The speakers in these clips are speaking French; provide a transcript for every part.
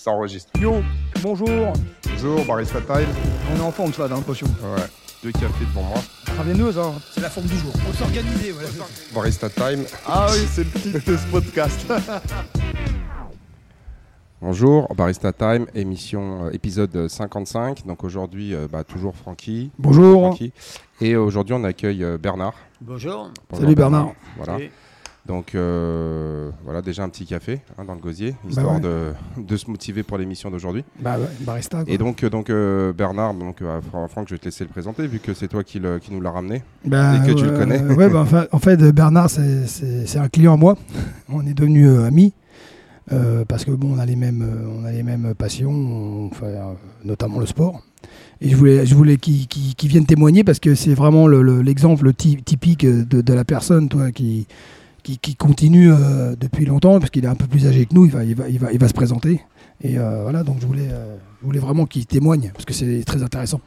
Ça enregistre. Yo, bonjour. Bonjour, Barista Time. On est en forme, ça, l'impression. Ouais, deux cafés devant moi. Traveineuse, hein. C'est la forme du jour. On s'organiser, voilà. Barista Time. Ah oui, c'est le titre de ce podcast. Bonjour, Barista Time, émission euh, épisode 55. Donc aujourd'hui, euh, bah, toujours Francky. Bonjour. Francky. Et aujourd'hui, on accueille euh, Bernard. Bonjour. Bonjour, Salut Bernard. Voilà. Salut. Donc euh, voilà, déjà un petit café hein, dans le gosier, histoire ouais. de, de se motiver pour l'émission d'aujourd'hui. Bah ouais, barista. Quoi. Et donc, euh, donc euh, Bernard, donc euh, Fran- Franck, je vais te laisser le présenter vu que c'est toi qui, le- qui nous l'a ramené. Bah, et que tu le connais. Ouais, bah, enfin, en fait, Bernard, c'est- un client à moi. On est devenus amis. parce que bon, on a les mêmes, on a les mêmes passions, on fait, notamment le sport. Et je voulais, je voulais qu'il vienne témoigner parce que c'est vraiment le- le- l'exemple ty- typique de, de la personne, toi, qui, qui, continue euh, depuis longtemps, parce qu'il est un peu plus âgé que nous. Il va, il va, il va, il va se présenter. Et euh, voilà, donc je voulais, euh, je voulais vraiment qu'il témoigne parce que c'est très intéressant.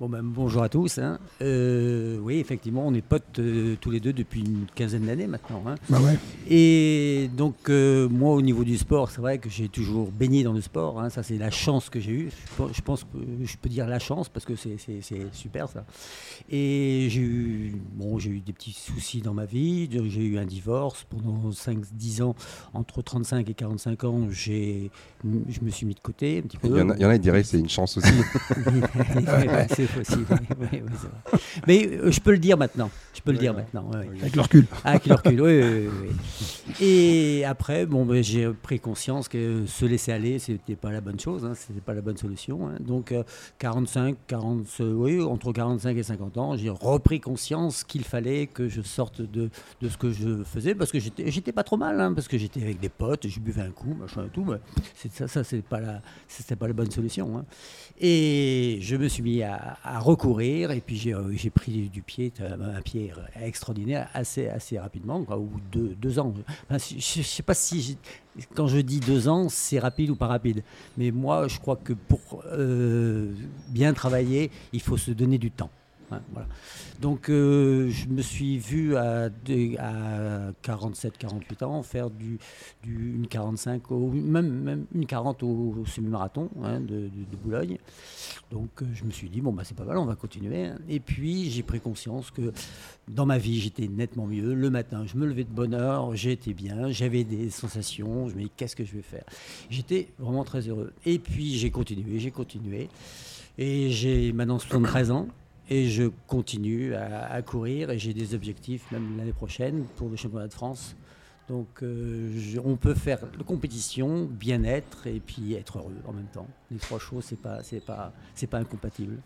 Bon, ben, bonjour à tous. hein. Euh, oui, effectivement, on est potes euh, tous les deux depuis une quinzaine d'années maintenant. hein. Bah ouais. Et donc, euh, moi, au niveau du sport, c'est vrai que j'ai toujours baigné dans le sport. hein. Ça, c'est la chance que j'ai eue. Je pense- que je peux dire la chance parce que c'est super ça. Et j'ai eu, bon, j'ai eu des petits soucis dans ma vie. J'ai eu un divorce pendant 5-10 ans. Entre 35 et 45 ans, je me suis mis de côté un petit peu. Il y en a, ils diraient que c'est une chance aussi. Possible. oui, oui, vrai. Mais euh, je peux le dire maintenant. Je peux le dire maintenant. Avec le recul. Ah, qui le recule, oui, oui, oui, oui. Et après, bon, ben, j'ai pris conscience que se laisser aller, c'était pas la bonne chose, hein, c'était pas la bonne solution. hein. Donc, euh, 45, 40, euh, oui, entre 45 et 50 ans, j'ai repris conscience qu'il fallait que je sorte de, de ce que je faisais, parce que j'étais j'étais pas trop mal, hein, parce que j'étais avec des potes, je buvais un coup, machin et tout, mais c'est- ça, ça c'est pas la, c'était pas la bonne solution. hein. Et je me suis mis à, à recourir, et puis j'ai euh, pris du pied, euh, un pied extraordinaire, assez, assez rapidement, quoi, ou deux, deux ans. Je ne sais pas si, quand je dis deux ans, c'est rapide ou pas rapide. Mais moi, je crois que pour euh, bien travailler, il faut se donner du temps. Donc, euh, je me suis vu à, deux- à 47-48 ans faire une 45, au, même, une 40 au, semi-marathon hein, de Boulogne. Donc, euh, je me suis dit, bon, bah, c'est pas mal, on va continuer. hein. Et puis, j'ai pris conscience que dans ma vie, j'étais nettement mieux. Le matin, je me levais de bonne heure, j'étais bien, j'avais des sensations, je me dis, qu'est-ce que je vais faire? J'étais vraiment très heureux. Et puis, j'ai continué, j'ai continué. Et j'ai maintenant 73 ans. Et je continue à, à courir et j'ai des objectifs même l'année prochaine pour le championnat de France. Donc euh, je- on peut faire la compétition, bien-être et puis être heureux en même temps. Les trois choses, c'est pas, c'est pas, c'est pas incompatible.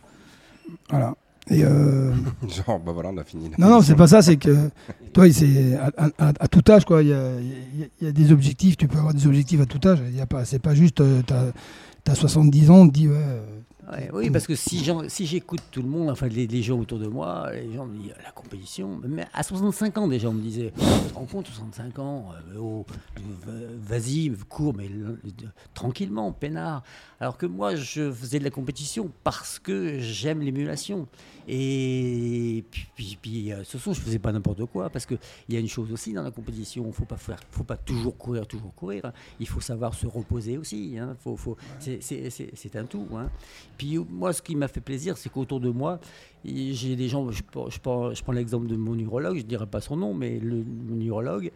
Voilà. Et euh, Genre, bah voilà, on a fini. la non, non, c'est pas ça. C'est que toi, c'est à, à- à- à tout âge, quoi. Il y a, il y a- il y a des objectifs. Tu peux avoir des objectifs à tout âge. Il y a pas, c'est pas juste. euh, t'as, t'as 70 ans, on te dit ouais. Oui, parce que si, j'écoute tout le monde, enfin les, gens autour de moi, les gens me disent la compétition. Mais à 65 ans déjà, on me disait, tu rends compte, 65 ans, euh, oh, va- vas-y, cours, mais le- le- tranquillement, peinard. Alors que moi, je faisais de la compétition parce que j'aime l'émulation. Et puis, puis, puis, euh, ce sont, je faisais pas n'importe quoi, parce qu'il y a une chose aussi dans la compétition, faut pas faire, faut pas toujours courir, toujours courir. Il faut savoir se reposer aussi. hein. Faut, faut, c'est un tout. hein. Puis moi, ce qui m'a fait plaisir, c'est qu'autour de moi, j'ai des gens, je, prends- je prends, je prends l'exemple de mon urologue, je ne dirai pas son nom, mais le, mon urologue,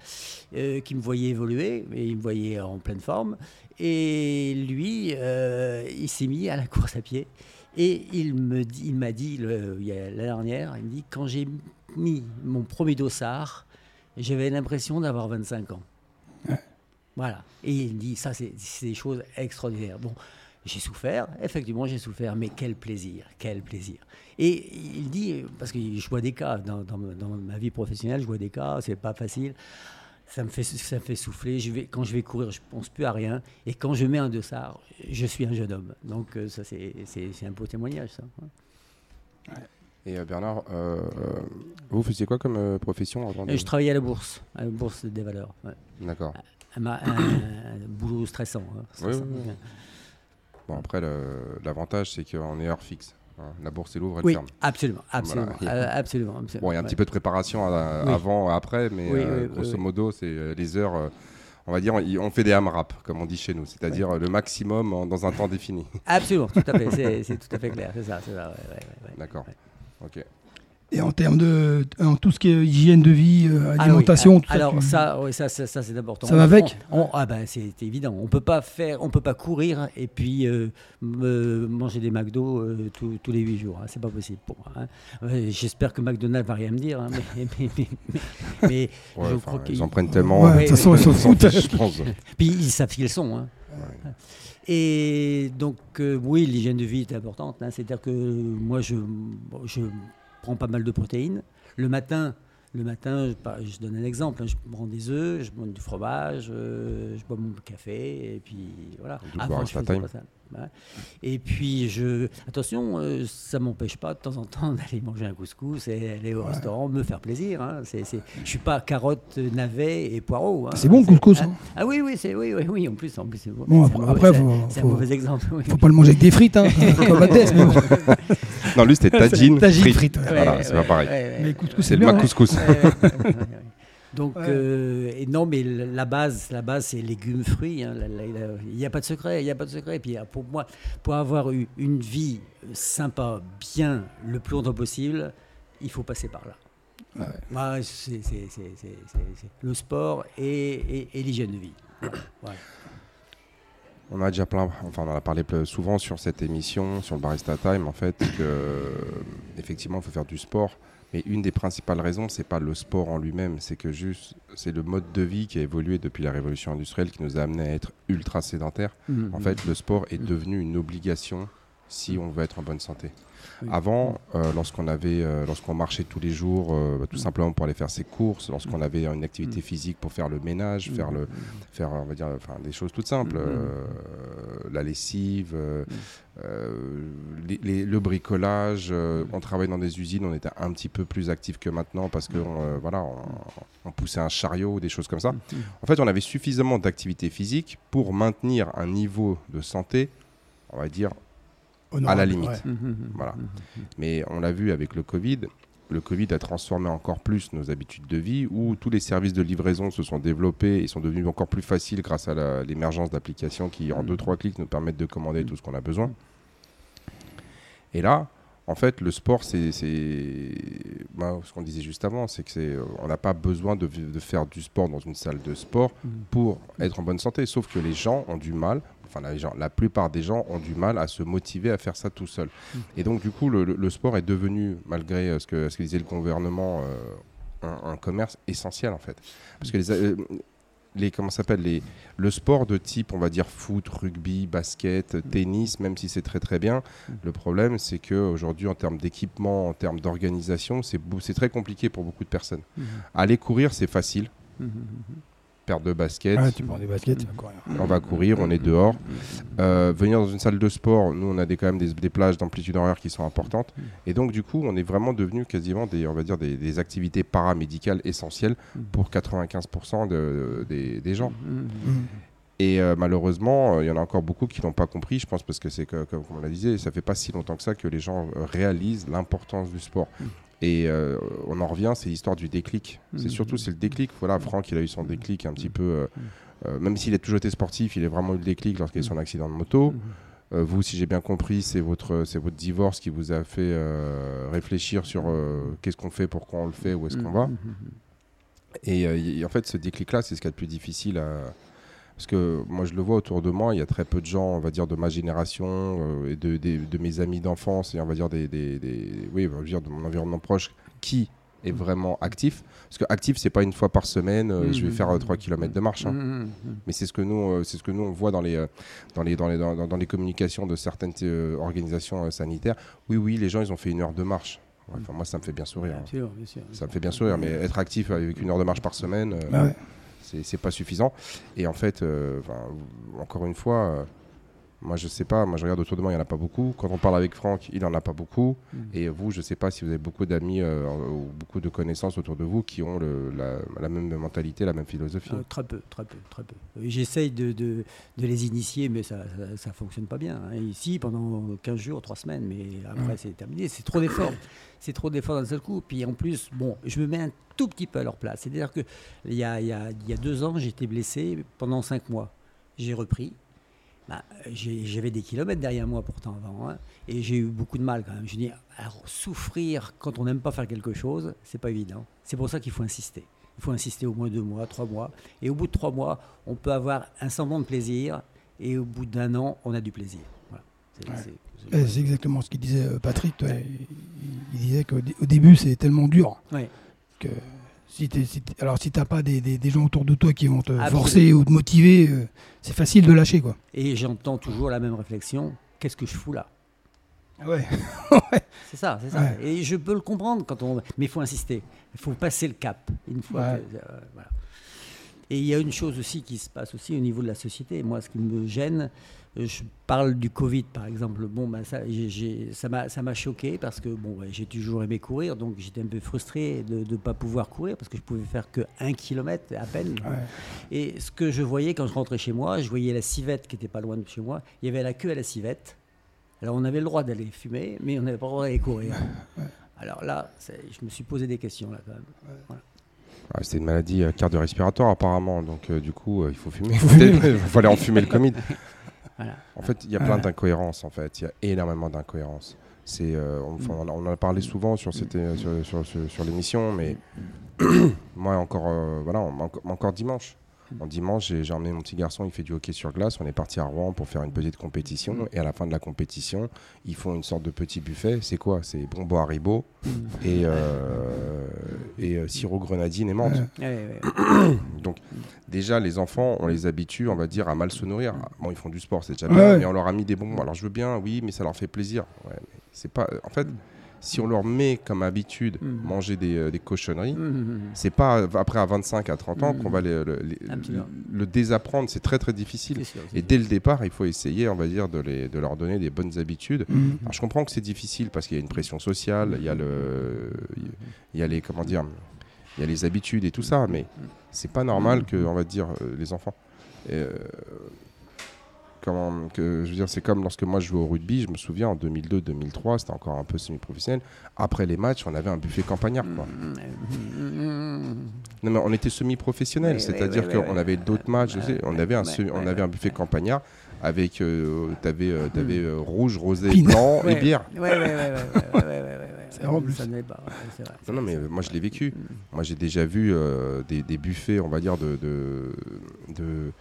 euh, qui me voyait évoluer, et il me voyait en pleine forme. Et lui, euh, il s'est mis à la course à pied. Et il me dit, il m'a dit le- il y a l'année dernière, il me dit quand j'ai mis mon premier dossard, j'avais l'impression d'avoir 25 ans. Voilà. Et il me dit ça, c'est c'est des choses extraordinaires. Bon, j'ai souffert, effectivement, j'ai souffert, mais quel plaisir, quel plaisir. Et il dit, parce que je vois des cas dans, dans ma- dans ma vie professionnelle, je vois des cas, c'est pas facile. Ça me fait, ça me fait souffler. Je vais, quand je vais courir, je pense plus à rien. Et quand je mets un dossard, je suis un jeune homme. Donc euh, ça, c'est un beau témoignage, ça. Et euh, Bernard, euh, euh, vous faisiez quoi comme profession de- je travaillais à la bourse, à la bourse des valeurs. ouais. D'accord. Un, ma- un- un boulot stressant. hein, stressant. oui, Bon, après, l'avantage, c'est qu'on est heure fixe. hein. La bourse, elle ouvre, elle Oui, ferme. absolument, absolument, Voilà. euh, absolument, absolument, Bon, il y a un ouais. petit peu de préparation à- Oui. avant, après, mais Oui, euh, grosso modo, c'est euh, les heures. euh, on va dire, on fait des AMRAP, comme on dit chez nous, c'est-à-dire le maximum dans un temps défini. Absolument, tout à fait, c'est tout à fait clair, c'est ça. D'accord. Ok. Et en termes de en tout ce qui est hygiène de vie, euh, ah alimentation, tout alors, ça, oui, ça, ça, ça c'est important. Ça va avec Ah ben c'est évident. On peut pas faire, on peut pas courir et puis euh, manger des McDo euh, tous les 8 jours. Hein. C'est pas possible pour moi. Hein. J'espère que McDonald's va rien me dire, hein, mais, mais, je crois qu'ils en prennent tellement. de toute façon, ils s'en foutent. je pense. Puis ils savent qui ils sont. Et donc, oui, l'hygiène de vie est importante. C'est-à-dire que moi, je, je prends pas mal de protéines. Le matin, le matin, je, donne un exemple, hein, je prends des œufs, je prends du fromage, euh, je bois mon café, et puis voilà. Avant, je. Et puis, je, attention, euh, ça m'empêche pas de temps en temps d'aller manger un couscous et aller au restaurant, me faire plaisir. Hein. C'est, c'est, je suis pas carotte, navet et poireau. Hein. C'est bon le couscous. Hein. Ah, oui, oui, c'est, oui, oui, oui, en plus, en plus c'est bon. après, c'est, un mauvais exemple. Oui. Faut pas le manger avec des frites, hein, non, lui c'était tagine, tagine frites. voilà, c'est pas pareil. mais couscous, c'est, le ma couscous. Donc, euh, et non, mais la base, la base, c'est légumes, fruits. Hein. Il n'y a pas de secret, il n'y a pas de secret. Et puis, pour moi, pour avoir eu une vie sympa, bien, le plus longtemps possible, il faut passer par là. c'est le sport et, l'hygiène de vie. On a déjà plein, enfin on en a parlé souvent sur cette émission, sur le Barista Time, en fait, que effectivement il faut faire du sport, mais une des principales raisons, c'est pas le sport en lui-même, c'est que juste c'est le mode de vie qui a évolué depuis la révolution industrielle qui nous a amené à être ultra sédentaire. Mmh, en mmh. fait, le sport est mmh. devenu une obligation si on veut être en bonne santé. Avant, euh, lorsqu'on avait, euh, lorsqu'on marchait tous les jours, euh, bah, tout simplement pour aller faire ses courses, lorsqu'on avait une activité physique pour faire le ménage, faire le, faire, on va dire, enfin, des choses toutes simples, la lessive, le bricolage. on travaillait dans des usines, on était un petit peu plus actif que maintenant parce que, voilà, on, poussait un chariot ou des choses comme ça. En fait, on avait suffisamment d'activité physique pour maintenir un niveau de santé, on va dire à la limite. Mmh, mmh, mmh, voilà. Mais on l'a vu avec le Covid, le Covid a transformé encore plus nos habitudes de vie, où tous les services de livraison se sont développés et sont devenus encore plus faciles grâce à l'émergence d'applications qui, en 2-3 clics, nous permettent de commander tout ce qu'on a besoin. Et là, en fait, le sport, c'est bah, ce qu'on disait juste avant, c'est que c'est, on n'a pas besoin de, de, faire du sport dans une salle de sport pour être en bonne santé. Sauf que les gens ont du mal enfin la, la, plupart des gens ont du mal à se motiver à faire ça tout seul. Mm. Et donc du coup, le, sport est devenu, malgré euh, ce que, ce que disait le gouvernement, euh, un, commerce essentiel en fait. Parce que les, euh, les comment s'appelle les le sport de type on va dire foot, rugby, basket, mm. tennis, même si c'est très très bien, mm. le problème c'est que aujourd'hui en termes d'équipement, en termes d'organisation, c'est c'est très compliqué pour beaucoup de personnes. Aller courir c'est facile paire de baskets. Ah, tu prends des baskets, On va courir, on est dehors. Euh, venir dans une salle de sport, nous, on a des, quand même des, plages d'amplitude horaire qui sont importantes. Et donc, du coup, on est vraiment devenu quasiment des, on va dire, des, activités paramédicales essentielles pour 95% de, des, gens. Et euh, malheureusement, il y en a encore beaucoup qui n'ont pas compris, je pense, parce que c'est comme on l'a dit, ça fait pas si longtemps que ça que les gens réalisent l'importance du sport. Et euh, on en revient, c'est l'histoire du déclic. C'est mmh. surtout c'est le déclic. Voilà, Franck, il a eu son déclic un petit peu. Euh, euh, même s'il a toujours été sportif, il a vraiment eu le déclic lorsqu'il a eu son accident de moto. Vous, si j'ai bien compris, c'est votre, c'est votre divorce qui vous a fait réfléchir sur qu'est-ce qu'on fait, pourquoi on le fait, où est-ce qu'on va. Mmh. Et, en fait, ce déclic-là, c'est ce qui est le plus difficile à, parce que moi, je le vois autour de moi, il y a très peu de gens, on va dire, de ma génération euh, et de, de, mes amis d'enfance et on va dire, des, des, oui, on va dire de mon environnement proche qui est vraiment actif. Parce que actif, c'est pas une fois par semaine, euh, je vais faire 3 euh, km de marche. Hein. Mmh, mmh, mmh. Mais c'est ce que nous, c'est ce que nous on voit dans les, dans les, dans les, dans, les communications de certaines organisations sanitaires. Oui, oui, les gens, ils ont fait une heure de marche. moi, ça me fait bien sourire. Bien sûr, bien sûr, ça me fait bien sourire, mais être actif avec une heure de marche par semaine. Bah c'est pas suffisant. Et en fait, euh, encore une fois, euh, Moi, je sais pas. Moi, je regarde autour de moi, il n'y en a pas beaucoup. Quand on parle avec Franck, il n'en a pas beaucoup. Mm. Et vous, je sais pas si vous avez beaucoup d'amis euh, ou beaucoup de connaissances autour de vous qui ont le- la, la même mentalité, la même philosophie. Euh, très peu, très peu, très peu. J'essaye de, de- de les initier, mais ça ne fonctionne pas bien. hein. Ici, pendant 15 jours, 3 semaines, mais après, c'est terminé. C'est trop d'efforts. C'est trop d'efforts d'un seul coup. Puis en plus, bon, je me mets un tout petit peu à leur place. C'est-à-dire qu'il y a, il y, a, il y a deux ans, j'étais blessé pendant 5 mois. J'ai repris. Bah, J'avais des kilomètres derrière moi pourtant avant, hein, et j'ai eu beaucoup de mal quand même. Je dis, alors souffrir quand on n'aime pas faire quelque chose, c'est pas évident. C'est pour ça qu'il faut insister. Il faut insister au moins deux mois, trois mois, et au bout de trois mois, on peut avoir un semblant de plaisir, et au bout d'un an, on a du plaisir. Voilà. Ouais. C'est- Eh, C'est exactement ce qu'il disait euh, Patrick. toi. Il, disait qu'au dé- au début, c'est tellement dur Ouais. que si si alors si t'as pas des, des- des gens autour de toi qui vont te Absolument. forcer ou te motiver, euh, c'est facile de lâcher quoi. Et j'entends toujours la même réflexion qu'est-ce que je fous là? Ouais. C'est ça, c'est ça. Ouais. Et je peux le comprendre quand on. Mais il faut insister. Il faut passer le cap. Une fois Ouais. que- euh, voilà. Et il y a une chose aussi qui se passe aussi au niveau de la société. Moi, ce qui me gêne, euh, je parle du Covid par exemple. Bon, ben ça, j'ai- ça m'a, ça m'a choqué parce que bon, ouais, j'ai toujours aimé courir, donc j'étais un peu frustré de ne pas pouvoir courir parce que je pouvais faire que un kilomètre à peine. Ouais. Et ce que je voyais quand je rentrais chez moi, je voyais la civette qui était pas loin de chez moi. Il y avait la queue à la civette. Alors on avait le droit d'aller fumer, mais on n'avait pas le droit d'aller courir. Alors là, c'est- je me suis posé des questions là quand même. Ah, c'est une maladie euh, cardio-respiratoire apparemment, donc euh, du coup, euh, il faut fumer. faut fumer. il faut aller en fumer le Covid. Voilà. En fait, il y a plein d'incohérences. En fait, il y a énormément d'incohérences. C'est, euh, on, en- on en a parlé souvent sur, cette, euh, sur, sur- sur- sur l'émission, mais moi encore, euh, voilà, encore dimanche. En dimanche, j'ai emmené mon petit garçon, il fait du hockey sur glace. On est parti à Rouen pour faire une petite compétition. Et à la fin de la compétition, ils font une sorte de petit buffet. C'est quoi? C'est bonbons Haribo et, euh, et euh, sirop grenadine et menthe. Donc déjà les enfants, on les habitue, on va dire, à mal se nourrir. Bon, ils font du sport, c'est déjà bien, mais on leur a mis des bonbons. Alors je veux bien, oui, mais ça leur fait plaisir. Ouais, mais c'est pas. En fait, si on leur met comme habitude Mm. manger des, euh, des cochonneries, Mhm. c'est pas euh, après à 25 à 30 ans qu'on va les- le, les- Absolument. le désapprendre. C'est très très difficile. Sûr, Et dès le départ, il faut essayer, on va dire, de, leur donner des bonnes habitudes. Mhm. Alors, je comprends que c'est difficile parce qu'il y a une pression sociale, il y a le, il y a les, comment dire, il y a les habitudes et tout ça, mais c'est pas normal que, on va dire, euh, les enfants. euh, comment, que, je veux dire, c'est comme lorsque moi je jouais au rugby, je me souviens en 2002-2003, c'était encore un peu semi-professionnel. Après les matchs, on avait un buffet campagnard, quoi. Mhm. Non, mais on était semi-professionnel, c'est-à-dire qu'on avait d'autres matchs, je sais, on avait un, on avait un buffet campagnard avec, euh, t'avais, euh, t'avais, euh, rouge, rosé, blanc et bière. Ouais, ouais, ouais, ouais, C'est vrai, en plus. Ça n'est pas. ouais, c'est vrai, Non, non, mais vrai. moi je l'ai vécu. Mhm. Moi j'ai déjà vu euh, des, des buffets, on va dire, de, de, de,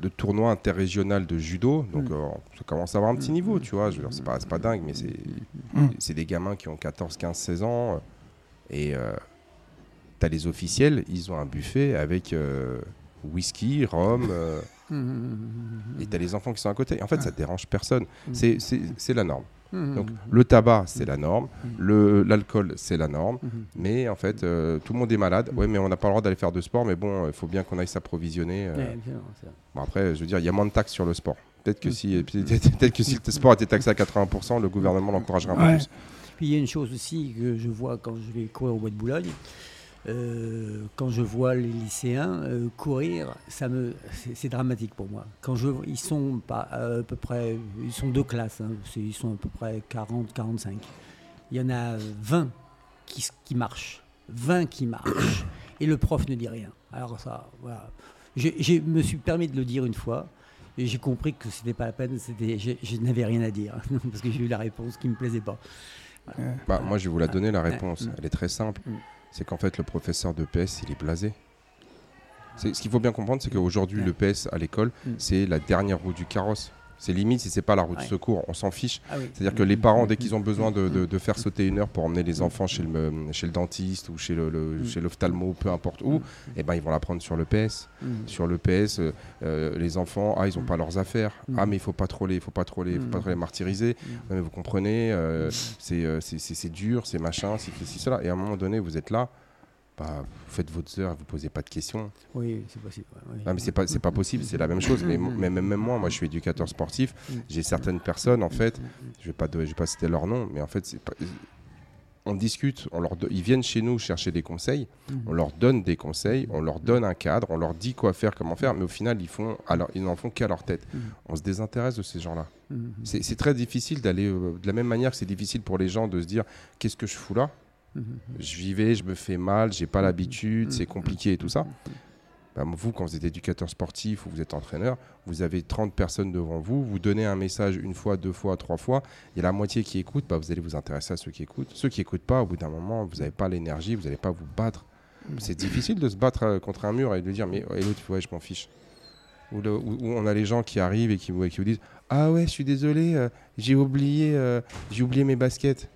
de tournoi interrégional de judo. Donc Mm. euh, ça commence à avoir un petit Mm. niveau, tu vois. Je veux dire, c'est pas, c'est pas dingue, mais c'est, Mm. c'est des gamins qui ont 14, 15, 16 ans. euh, Et euh, t'as les officiels, ils ont un buffet avec euh, whisky, rhum. euh, et t'as les enfants qui sont à côté. En fait, ça dérange personne. Mm. C'est, c'est, c'est la norme. Mhm. Donc le tabac, c'est la norme. Le, l'alcool, c'est la norme. Mhm. Mais en fait, euh, tout le monde est malade. Ouais, mais on n'a pas le droit d'aller faire de sport. Mais bon, il faut bien qu'on aille s'approvisionner. euh. Ouais. Bon, après, je veux dire, il y a moins de taxes sur le sport. Peut-être que, si, peut-être que si le sport était taxé à 80%, le gouvernement l'encouragerait un peu Ouais. plus. Puis il y a une chose aussi que je vois quand je vais courir au Bois de Boulogne. Euh, quand je vois les lycéens euh, courir, ça me, c'est, dramatique pour moi. Quand je, ils sont pas à peu près, ils sont deux classes, hein, ils sont à peu près 40, 45. Il y en a 20 qui, marchent, 20 qui marchent, et le prof ne dit rien. Alors ça, voilà. Je, je me suis permis de le dire une fois. Et j'ai compris que c'était pas la peine, c'était, je, je n'avais rien à dire, parce que j'ai eu la réponse qui me plaisait pas. Bah, moi, je vais vous la donner, la réponse. Mm. Elle est très simple. C'est qu'en fait, le professeur de PS, il est blasé. Ce qu'il faut bien comprendre, c'est qu'aujourd'hui, le PS à l'école, Mm. c'est la dernière roue du carrosse. C'est limite si c'est pas la roue de secours, on s'en fiche. Ah oui. C'est-à-dire que les parents, dès qu'ils ont besoin de, de- de faire sauter une heure pour emmener les enfants chez le, chez le dentiste ou chez le, le- Mm. chez l'ophtalmo, peu importe où, eh ben, ils vont la prendre sur le PS. Mm. Sur le PS, euh, euh, les enfants, ah, ils n'ont Mm. pas leurs affaires. Mm. Ah, mais il faut pas trop les, faut pas trop les, faut pas trop les martyriser. Mm. Non, mais vous comprenez, euh, Mm. c'est, c'est, c'est- c'est dur, c'est machin, c'est c'est cela. Et à un moment donné, vous êtes là. Bah, vous faites votre heure, vous posez pas de questions. Oui, c'est possible. oui. Non, mais c'est pas, c'est pas possible, c'est la même chose. Mais, Mm, même, même moi, moi, je suis éducateur sportif. J'ai certaines personnes, en fait, je vais pas, je vais pas citer leur nom, mais en fait, pas. On discute, on leur ils viennent chez nous chercher des conseils, on leur donne des conseils, on leur donne un cadre, on leur dit quoi faire, comment faire, mais au final, ils font, alors, ils n'en font qu'à leur tête. On se désintéresse de ces gens-là. C'est très difficile d'aller, euh, de la même manière que c'est difficile pour les gens de se dire qu'est-ce que je fous là? Je vivais, je me fais mal, j'ai pas l'habitude, c'est compliqué et tout ça. Ben, vous, quand vous êtes éducateur sportif ou vous êtes entraîneur, vous avez 30 personnes devant vous, vous donnez un message une fois, deux fois, trois fois, il y a la moitié qui écoute, bah, vous allez vous intéresser à ceux qui écoutent. Ceux qui n'écoutent pas, au bout d'un moment, vous n'avez pas l'énergie, vous n'allez pas vous battre. C'est difficile de se battre euh, contre un mur et de dire, mais et l'autre, ouais, je m'en fiche. Ou, le- on a les gens qui arrivent et qui, vous- qui vous disent, ah ouais, je suis désolé, euh, j'ai oublié, euh, j'ai oublié mes baskets.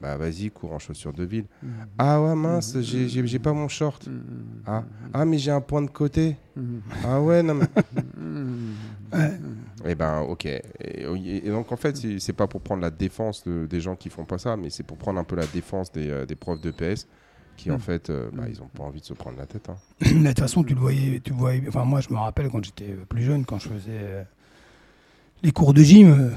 Bah vas-y, cours en chaussures de ville. Ah ouais, mince, j'ai- j'ai j'ai pas mon short. Mhm. Ah, ah mais j'ai un point de côté. Mhm. Ah ouais, non mais... Eh ben, ok. Et, et donc, en fait, c'est- c'est pas pour prendre la défense de- des gens qui font pas ça, mais c'est pour prendre un peu la défense des, euh, des profs de PS qui, en Mm. fait, euh, bah, ils ont pas envie de se prendre la tête. hein. De toute façon, tu le voyais, tu le voyais. Enfin, moi, je me rappelle quand j'étais plus jeune, quand je faisais euh, les cours de gym.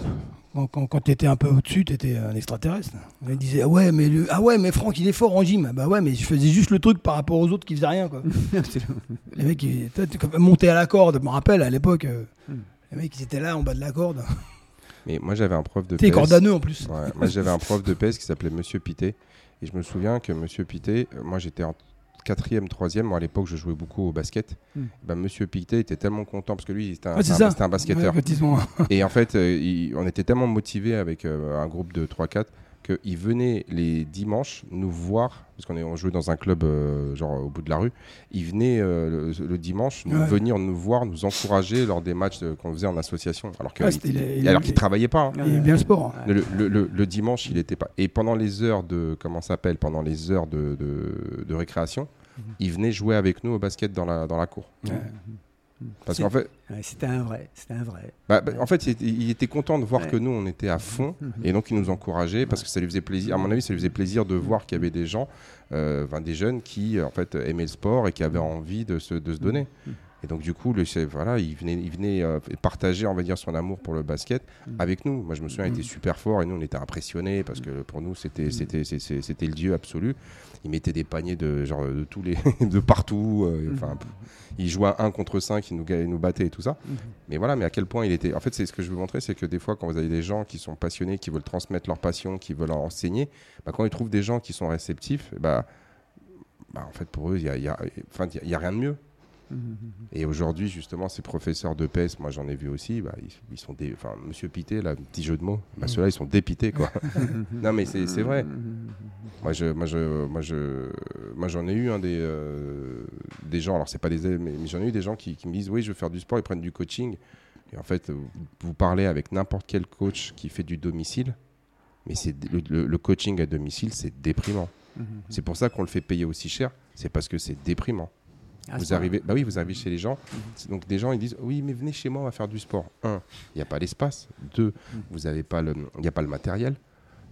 Quand, quand, tu étais un peu au-dessus, tu étais un extraterrestre. On me disait ah ouais, mais le, ah ouais, mais Franck, il est fort en gym. Bah ouais, mais je faisais juste le truc par rapport aux autres qui faisaient rien. Quoi. les mecs, ils monter à la corde. Je me rappelle à l'époque, euh, Mm. les mecs, ils étaient là en bas de la corde. Mais moi, j'avais un prof de PS. corde à nœuds en plus. Ouais, moi, j'avais un prof de PS qui s'appelait Monsieur Pité. Et je me souviens que Monsieur Pité, euh, moi, j'étais en quatrième, troisième. Moi, à l'époque, je jouais beaucoup au basket. Mm. Ben, Monsieur Pité était tellement content parce que lui, c'était un, Ouais, basketteur. Ouais, Et en fait, euh, il- on était tellement motivés avec euh, un groupe de 3-4 qu'il venait les dimanches nous voir, parce qu'on est- on jouait dans un club euh, genre au bout de la rue, il venait euh, le, le dimanche nous- Ouais. venir nous voir, nous encourager lors des matchs euh, qu'on faisait en association. Alors qu'il Ouais, c'était- il- alors il- qu'il travaillait pas. hein. il aime bien le sport. hein. Le, le- le- le dimanche, il était pas. Et pendant les heures de comment s'appelle Pendant les heures de, de- de récréation, il venait jouer avec nous au basket dans la dans la cour. Ouais. Parce C'est- qu'en fait, Ouais, C'était un vrai, c'était un vrai. bah, bah, en fait, il était, il était content de voir Ouais. que nous, on était à fond, et donc il nous encourageait parce que ça lui faisait plaisir. À mon avis, ça lui faisait plaisir de voir qu'il y avait des gens, euh, des jeunes qui en fait aimaient le sport et qui avaient envie de se, de se donner. Et donc du coup, le chef, voilà, il venait, il venait euh, partager, on va dire, son amour pour le basket avec nous. Moi, je me souviens, il était super fort et nous, on était impressionnés parce que pour nous, c'était, c'était, le dieu absolu. Il mettait des paniers de genre de tous les, de partout. euh, Enfin, il jouait à 1 contre 5, il nous, ga- il nous battait et tout ça. Mais voilà, mais à quel point il était. En fait, c'est ce que je veux montrer, c'est que des fois, quand vous avez des gens qui sont passionnés, qui veulent transmettre leur passion, qui veulent enseigner, bah, quand ils trouvent des gens qui sont réceptifs, bah, bah, en fait, pour eux, il n'y a, il y a- enfin, il y a- il y a rien de mieux. Et aujourd'hui, justement, ces professeurs de PES, moi j'en ai vu aussi, bah, ils, ils sont des. Enfin, Monsieur Pité, là, petit jeu de mots, bah, ceux-là, ils sont dépités, quoi. non, mais c'est vrai. Moi, je, moi, je, moi, je, moi, j'en ai eu un des, euh, des gens. Alors, c'est pas des mais, mais j'en ai eu des gens qui, qui me disent, oui, je veux faire du sport, ils prennent du coaching. Et en fait, vous, vous parlez avec n'importe quel coach qui fait du domicile, mais c'est le, le- le coaching à domicile, c'est déprimant. C'est pour ça qu'on le fait payer aussi cher. C'est parce que c'est déprimant. Ah, Vous arrivez, bah oui, vous arrivez chez les gens. C'est Donc des gens ils disent oui, mais venez chez moi, on va faire du sport. Un, il n'y a pas l'espace. Deux, vous n'avez pas le, il n'y a pas le matériel.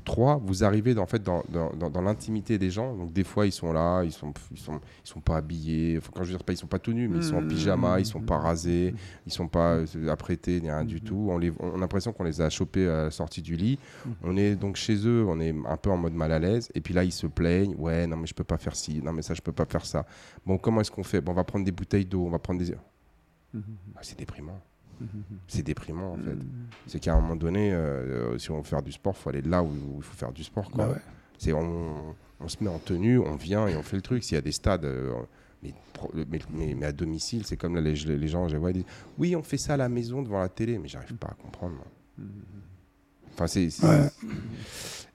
Trois, vous arrivez dans, en fait dans, dans, dans- dans l'intimité des gens. Donc des fois ils sont là, ils sont ils sont ils sont pas habillés. Enfin, quand je veux dire pas, ils sont pas tout nus, mais ils sont en pyjama, ils sont pas rasés, ils sont pas euh, apprêtés ni rien du tout. On les, on a l'impression qu'on les a chopés à la sortie du lit. On est donc chez eux, on est un peu en mode mal à l'aise. Et puis là ils se plaignent. Ouais, non mais je peux pas faire ci, non mais ça je peux pas faire ça. Bon, comment est-ce qu'on fait? Bon, on va prendre des bouteilles d'eau, on va prendre des. Ah, c'est déprimant. C'est déprimant en fait. C'est qu'à un moment donné, euh, euh, si on veut faire du sport, il faut aller là où il faut faire du sport. Quoi. Bah ouais. C'est on, on se met en tenue, on vient et on fait le truc. S'il y a des stades, euh, mais, mais, mais- mais à domicile, c'est comme là, les, les gens, je vois, ils disent Oui, on fait ça à la maison devant la télé, mais j'arrive pas à comprendre. moi. Enfin, c'est. c'est- Ouais.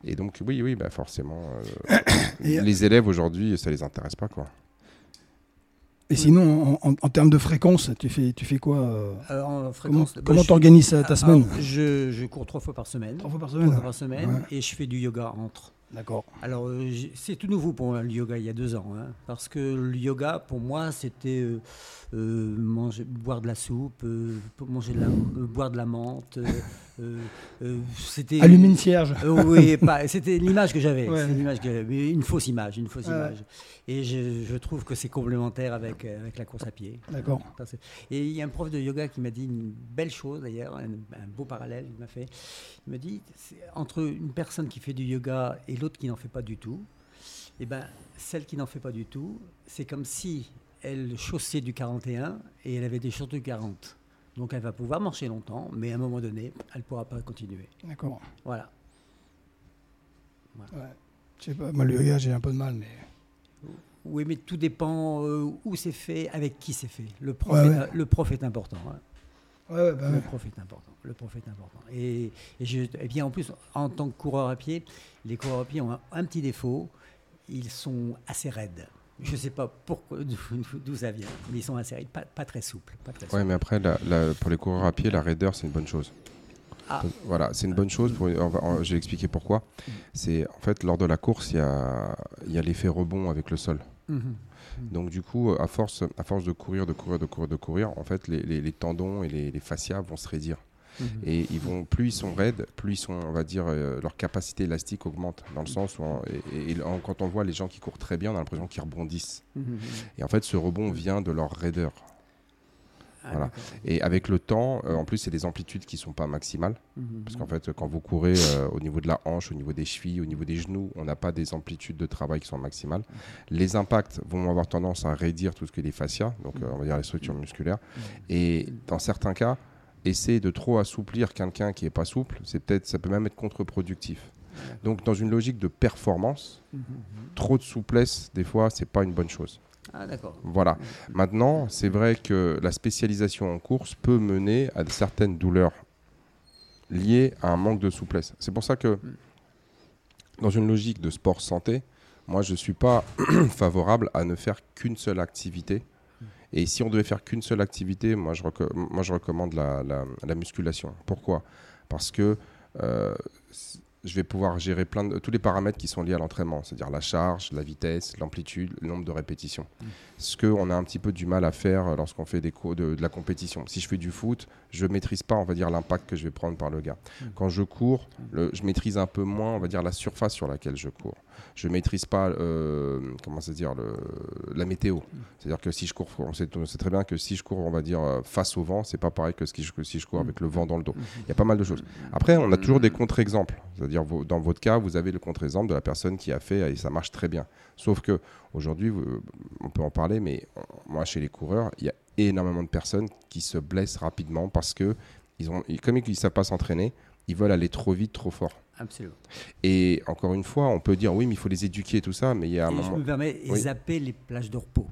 Et donc, oui, oui, bah forcément, euh, Et- les élèves aujourd'hui, ça les intéresse pas, quoi. Et sinon, en, en- en termes de fréquence, tu fais, tu fais quoi euh, Alors, en Comment fréquence, bah, comment t'organises ta, Ah, semaine je, je cours trois fois par semaine. Trois fois par Trois semaine fois par semaine Ouais. et je fais du yoga entre. D'accord. Alors, euh, c'est tout nouveau pour moi, le yoga, il y a deux ans. hein, parce que le yoga, pour moi, c'était euh, euh, manger, boire de la soupe, manger de la, boire de la menthe, c'était Allume une cierge. Euh, oui, c'était l'image que j'avais. Ouais. Une fausse image, une fausse image. Et je, je trouve que c'est complémentaire avec, euh, avec la course à pied. D'accord. Et il y a un prof de yoga qui m'a dit une belle chose d'ailleurs, un, un beau parallèle. Il m'a fait. Il me dit entre une personne qui fait du yoga et l'autre qui n'en fait pas du tout. Et ben, celle qui n'en fait pas du tout, c'est comme si elle chaussait du 41 et elle avait des chaussures du 40. Donc elle va pouvoir marcher longtemps, mais à un moment donné, elle ne pourra pas continuer. D'accord. Voilà. Ouais. Je sais pas, moi le yoga j'ai un peu de mal, mais. Oui, mais tout dépend euh, où c'est fait, avec qui c'est fait. Le prof, Ouais, est, ouais. le prof est important. hein. Ouais, bah Le prof est important. Le prof est important. Et, et, je- et bien en plus, en tant que coureur à pied, les coureurs à pied ont un, un petit défaut. Ils sont assez raides. Je ne sais pas pourquoi, d'où ça vient, mais ils sont raides, pas, pas très souples. Pas très Ouais, souples. mais après, la- la- pour les coureurs à pied, la raideur, c'est une bonne chose. Ah. Voilà, c'est une bonne chose. Pour, vais expliquer pourquoi. C'est en fait lors de la course, il y a, il y a l'effet rebond avec le sol. Mhm. Donc du coup, à force, à force de courir, de courir, de courir, de courir, en fait, les, les- les tendons et les, les fascias vont se raidir. Mhm. Et ils vont, plus ils sont raides, plus ils sont, on va dire, euh, leur capacité élastique augmente. Dans le sens où, on- et, et en- quand on voit les gens qui courent très bien, on a l'impression qu'ils rebondissent. Mhm. Et en fait, ce rebond vient de leur raideur. Ah, Voilà. Et avec le temps, euh, en plus, c'est des amplitudes qui sont pas maximales. Mhm. Parce qu'en fait, quand vous courez euh, au niveau de la hanche, au niveau des chevilles, au niveau des genoux, on n'a pas des amplitudes de travail qui sont maximales. Les impacts vont avoir tendance à raidir tout ce qui est les fascias, donc euh, on va dire les structures musculaires. Et dans certains cas, essayer de trop assouplir quelqu'un qui est pas souple, c'est peut-être, ça peut même être contre-productif. Donc, dans une logique de performance, trop de souplesse, des fois, c'est pas une bonne chose. Ah, d'accord. Voilà. Maintenant, c'est vrai que la spécialisation en course peut mener à certaines douleurs liées à un manque de souplesse. C'est pour ça que, dans une logique de sport santé, moi, je ne suis pas favorable à ne faire qu'une seule activité. Et si on devait faire qu'une seule activité, moi, je, reco- moi, je recommande la, la- la musculation. Pourquoi? Parce que euh, je vais pouvoir gérer plein de, tous les paramètres qui sont liés à l'entraînement, c'est-à-dire la charge, la vitesse, l'amplitude, le nombre de répétitions. Ce qu'on a un petit peu du mal à faire lorsqu'on fait des cours de, de la compétition. Si je fais du foot, je ne maîtrise pas, on va dire, l'impact que je vais prendre par le gars. Quand je cours, le- je maîtrise un peu moins, on va dire, la surface sur laquelle je cours. Je maîtrise pas, euh, comment ça dire, la météo. C'est-à-dire que si je cours, on sait, très bien que si je cours, on va dire, euh, face au vent, c'est pas pareil que, si je cours avec le vent dans le dos. Il y a pas mal de choses. Après, on a toujours des contre-exemples. C'est-à-dire, dans votre cas, vous avez le contre-exemple de la personne qui a fait et ça marche très bien. Sauf que aujourd'hui, on peut en parler, mais moi, chez les coureurs, il y a énormément de personnes qui se blessent rapidement parce que, ils ont, comme ils ne savent pas s'entraîner, ils veulent aller trop vite, trop fort. Absolument. Et encore une fois, on peut dire oui, mais il faut les éduquer et tout ça, mais il y a un Et je moment. me permets, ils Oui. zappaient les plages de repos.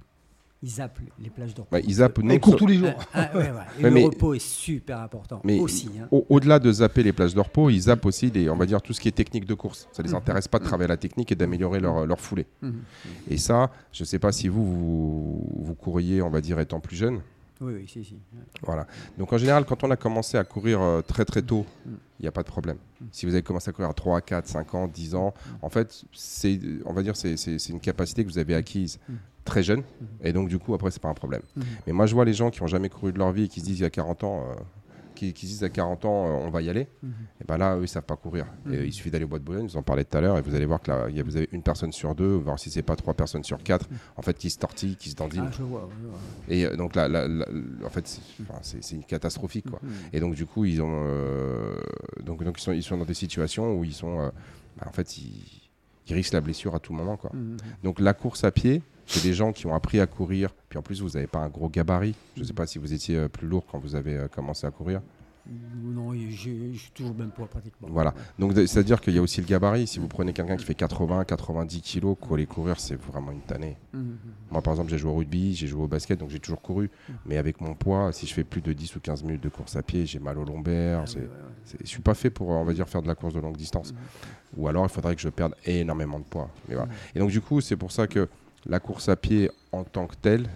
Ils zappent les plages de repos. Bah, ils zappent non court tous les jours. Ah, ah, ouais, ouais. Et Ouais, le mais- repos est super important Mais aussi. hein. Au- Au-delà de zapper les plages de repos, ils zappent aussi des, on va dire, tout ce qui est technique de course. Ça les Mhm. intéresse pas de travailler la technique et d'améliorer leur, leur foulée. Mhm. Et ça, je ne sais pas si vous, vous, vous courriez, on va dire, étant plus jeune. Oui, oui, si, si. Voilà. Donc en général, quand on a commencé à courir euh, très très tôt, Mm. Il n'y a pas de problème. Si vous avez commencé à courir à 3, 4, 5 ans, 10 ans, en fait, c'est, on va dire, c'est, c'est- c'est une capacité que vous avez acquise très jeune. Et donc du coup, après, c'est pas un problème. Mhm. Mais moi, je vois les gens qui n'ont jamais couru de leur vie et qui se disent il y a 40 ans, euh, qui, qui se disent à 40 ans, euh, on va y aller. Mhm. Et ben là, eux, ils savent pas courir. Mhm. il suffit d'aller au bois de Boulogne, vous en parlez tout à l'heure, et vous allez voir que là, y a- vous avez une personne sur deux, voire si c'est pas trois personnes sur quatre, en fait, qui se tortillent, qui se dandinent. Ah, je vois. je vois. Et euh, donc là, là, là, en fait, c'est, une catastrophique, quoi. Mhm. Et donc du coup, ils ont, euh, donc, donc ils sont, ils sont dans des situations où ils sont, bah, en fait, ils, ils risquent la blessure à tout moment, quoi. Mhm. Donc la course à pied, c'est des gens qui ont appris à courir, puis en plus vous n'avez pas un gros gabarit. Je ne sais pas si vous étiez euh, plus lourd quand vous avez euh, commencé à courir. Non, j'ai- je suis toujours le même poids pratiquement. Voilà. Donc c'est-à-dire qu'il y a aussi le gabarit. Si vous prenez quelqu'un qui fait 80, 90 kilos, aller courir, c'est vraiment une tannée. Mhm. Moi, par exemple, j'ai joué au rugby, j'ai joué au basket, donc j'ai toujours couru. Mais avec mon poids, si je fais plus de 10 ou 15 minutes de course à pied, j'ai mal au lombaire. Ah, ouais, ouais, ouais. c'est- je suis pas fait pour, on va dire, faire de la course de longue distance. Ou alors, il faudrait que je perde énormément de poids. Mais voilà. Et donc, du coup, c'est pour ça que la course à pied en tant que telle,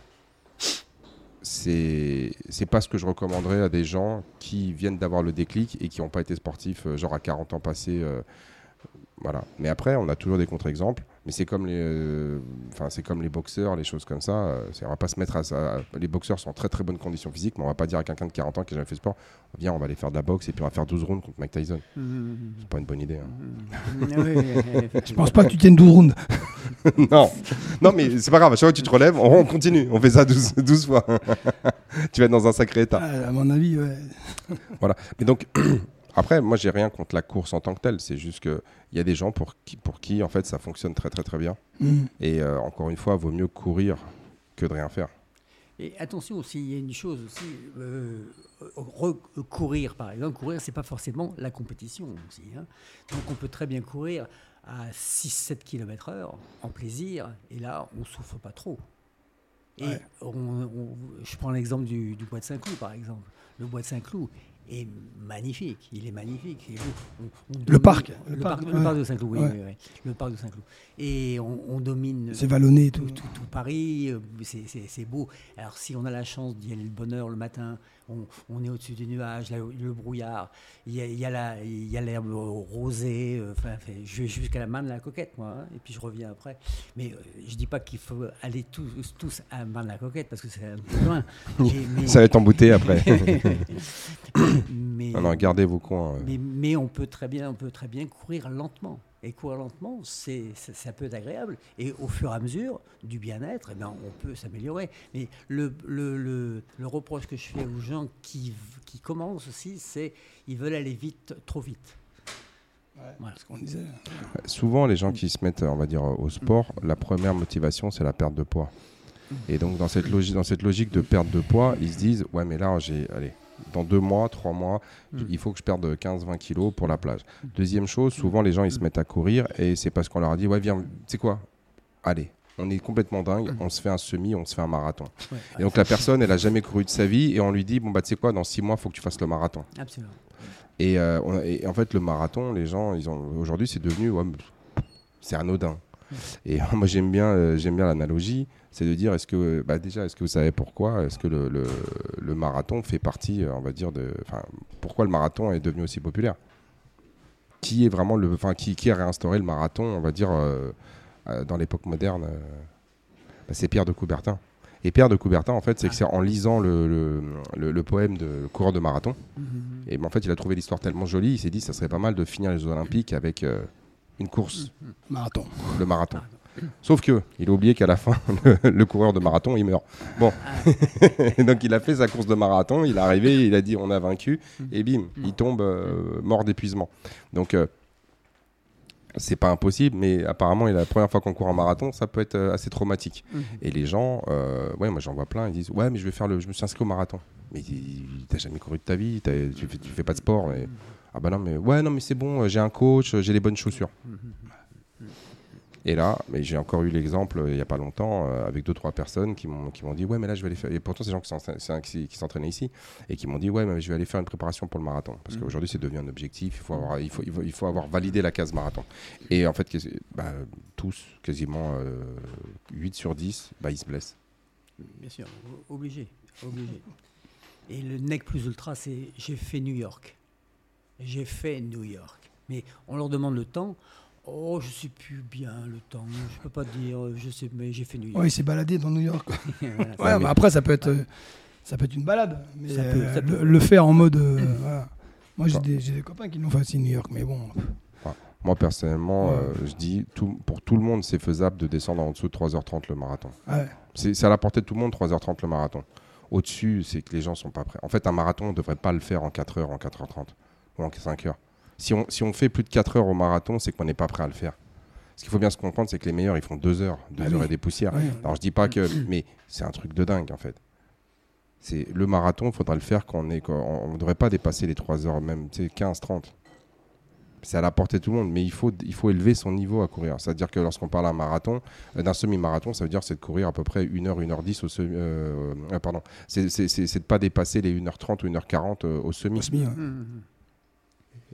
c'est c'est pas ce que je recommanderais à des gens qui viennent d'avoir le déclic et qui n'ont pas été sportifs, euh, genre à 40 ans passés. euh, voilà. Mais après, on a toujours des contre-exemples. Mais c'est comme les, euh, enfin c'est comme les boxeurs, les choses comme ça. euh, on va pas se mettre à ça. Les boxeurs sont en très très bonne condition physique, mais on va pas dire à quelqu'un de 40 ans qui a jamais fait sport, viens, on va aller faire de la boxe et puis on va faire 12 rounds contre Mike Tyson. Mhm. C'est pas une bonne idée. hein. Oui, oui, Je pense pas que tu tiennes 12 rounds. non, non, mais c'est pas grave. À chaque fois que tu te relèves, on, on continue. On fait ça 12, 12 fois. tu vas être dans un sacré état. Ah, à mon avis, ouais. Voilà. Mais donc, après, moi, j'ai rien contre la course en tant que telle. C'est juste qu'il y a des gens pour qui, pour qui, en fait, ça fonctionne très, très, très bien. Mm. Et euh, encore une fois, vaut mieux courir que de rien faire. Et attention aussi, il y a une chose aussi, euh, courir par exemple, courir c'est pas forcément la compétition aussi. hein. Donc on peut très bien courir à 6-7 km heure en plaisir, et là on souffre pas trop. Et Ouais. on- on- je prends l'exemple du, du bois de Saint-Cloud par exemple. Le bois de Saint-Cloud est magnifique, il est magnifique. Et on- on Le parc, le, le parc, parc, le ouais. parc de Saint-Cloud, oui, Ouais. oui, oui. le parc de Saint-Cloud. Et on, on domine C'est vallonné tout. tout, tout- tout Paris, euh, c'est beau. Alors si on a la chance d'y aller le bonheur le matin, on, on est au-dessus des nuages, le brouillard, il y a, il y a la- il y a l'herbe rosée, euh, enfin, je vais jusqu'à la main de la coquette, moi, hein, et puis je reviens après. Mais euh, je dis pas qu'il faut aller tous, tous à main de la coquette, parce que c'est un peu loin. Mais- mais- Ça va être embouté après. mais, non, non, gardez vos coins. euh. mais, mais on peut très bien, on peut très bien courir lentement. Et courir lentement, c'est, ça, ça peut être agréable. Et au fur et à mesure du bien-être, eh bien, on peut s'améliorer. Mais le, le, le, le reproche que je fais aux gens qui, qui commencent aussi, c'est ils veulent aller vite, trop vite. Voilà. Ce qu'on disait. Souvent, les gens qui se mettent, on va dire, au sport, la première motivation, c'est la perte de poids. Et donc, dans cette, logique, dans cette logique de perte de poids, ils se disent Ouais, mais là, j'ai. Allez, dans deux mois, trois mois, Mm. il faut que je perde 15-20 kilos pour la plage. Deuxième chose, souvent, les gens, ils se mettent à courir et c'est parce qu'on leur a dit Ouais, viens, tu sais quoi? Allez. On est complètement dingue, on se fait un semi, on se fait un marathon. Ouais, Et donc la personne, elle a jamais couru de sa vie et on lui dit bon bah tu sais quoi, dans six mois, faut que tu fasses le marathon. absolument. Et, euh, on a- et en fait, le marathon, les gens, ils ont aujourd'hui, c'est devenu, ouais, c'est anodin. Et moi, j'aime bien, euh, j'aime bien l'analogie, c'est de dire, est-ce que, bah, déjà, est-ce que vous savez pourquoi, est-ce que le, le- le marathon fait partie, euh, on va dire, de, pourquoi le marathon est devenu aussi populaire? Qui est vraiment le, enfin, qui, qui a réinstauré le marathon, on va dire, euh, dans l'époque moderne bah, C'est Pierre de Coubertin. Et Pierre de Coubertin, en fait, c'est que c'est en lisant le, le- le- le poème de Le coureur de marathon, Mhm. et ben, en fait, il a trouvé l'histoire tellement jolie, il s'est dit ça serait pas mal de finir les Jeux Olympiques avec euh, une course, Marathon. le marathon. Sauf que il a oublié qu'à la fin, le, le coureur de marathon, il meurt. Bon, Et donc il a fait sa course de marathon, il est arrivé, il a dit on a vaincu, et bim, il tombe euh, mort d'épuisement. Donc euh, c'est pas impossible, mais apparemment, la première fois qu'on court en marathon, ça peut être euh, assez traumatique. Et les gens, euh, ouais, moi j'en vois plein, ils disent ouais, mais je vais faire le, je me suis inscrit au marathon. Mais t'as jamais couru de ta vie, tu fais, tu fais pas de sport. Ah bah non, mais ouais, non, mais c'est bon, j'ai un coach, j'ai les bonnes chaussures. Et là, mais j'ai encore eu l'exemple il y a pas longtemps euh, avec deux trois personnes qui m'ont qui m'ont dit ouais mais là je vais aller faire et pourtant des gens qui s'entraînaient ici et qui m'ont dit ouais mais je vais aller faire une préparation pour le marathon parce Mhm. qu'aujourd'hui c'est devenu un objectif il faut avoir il faut, il faut il faut avoir validé la case marathon et en fait bah, tous quasiment euh, 8 sur 10 bah, ils se blessent Bien sûr, obligé. Et le nec plus ultra, c'est j'ai fait New York. J'ai fait New York. Mais on leur demande le temps. Oh, je sais plus bien le temps. Je peux pas dire. Je sais, mais j'ai fait New York. Il s'est baladé dans New York. Voilà. Ouais, mais- mais après, ça peut être, ça peut être une balade. Mais Ça peut- euh, ça le, peut. le faire en mode. euh, voilà. Moi, j'ai des, copains qui l'ont fait aussi New York, mais bon. moi personnellement Ouais. euh, je dis tout, pour tout le monde c'est faisable de descendre en dessous de 3h30 le marathon Ouais. c'est c'est à la portée de tout le monde 3h30 le marathon au-dessus c'est que les gens sont pas prêts en fait un marathon on ne devrait pas le faire en 4h en 4h30 ou en 5h si on, si on fait plus de 4 heures au marathon c'est qu'on n'est pas prêt à le faire ce qu'il faut bien se comprendre c'est que les meilleurs ils font 2 heures 2 Ah heures oui. et des poussières alors je dis pas que, mais c'est un truc de dingue en fait. C'est le marathon, il faudra le faire quand on est, quand on ne devrait pas dépasser les 3 heures même, tu sais, 15, 30. C'est à la portée de tout le monde, mais il faut, il faut élever son niveau à courir. C'est-à-dire que lorsqu'on parle d'un marathon, euh, d'un semi-marathon, ça veut dire c'est de courir à peu près 1 heure, 1 heure 10 au semi. euh, euh, pardon, c'est de pas dépasser les 1h30 ou 1h40 euh, au semi. Au. Mhm.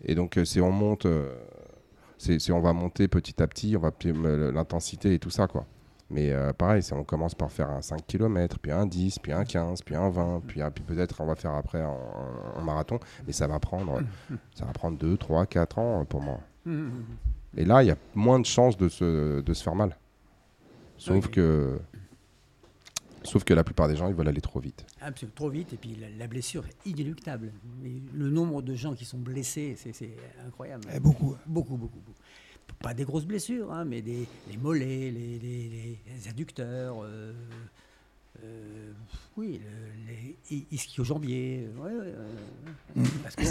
Et donc, c'est on monte, c'est on va monter petit à petit, on va l'intensité et tout ça, quoi. Mais euh, pareil, c'est- on commence par faire un 5 km, puis un 10, puis un 15, puis un 20, puis, un- puis peut-être on va faire après en marathon. Mais ça va prendre, ça va prendre 2, 3, 4 ans euh, pour moi. Mhm. Et là, il y a moins de chances de se, de se faire mal. Sauf que. Sauf que la plupart des gens, ils veulent aller trop vite. Absolument, trop vite, et puis la, la blessure est inéluctable. Mais le nombre de gens qui sont blessés, c'est incroyable. Eh, beaucoup. Beaucoup, beaucoup, beaucoup. Pas des grosses blessures, hein, mais des, les mollets, les, les- adducteurs, euh, euh, oui, le- les ischio-jambiers. ouais, ouais, ouais. Parce qu'on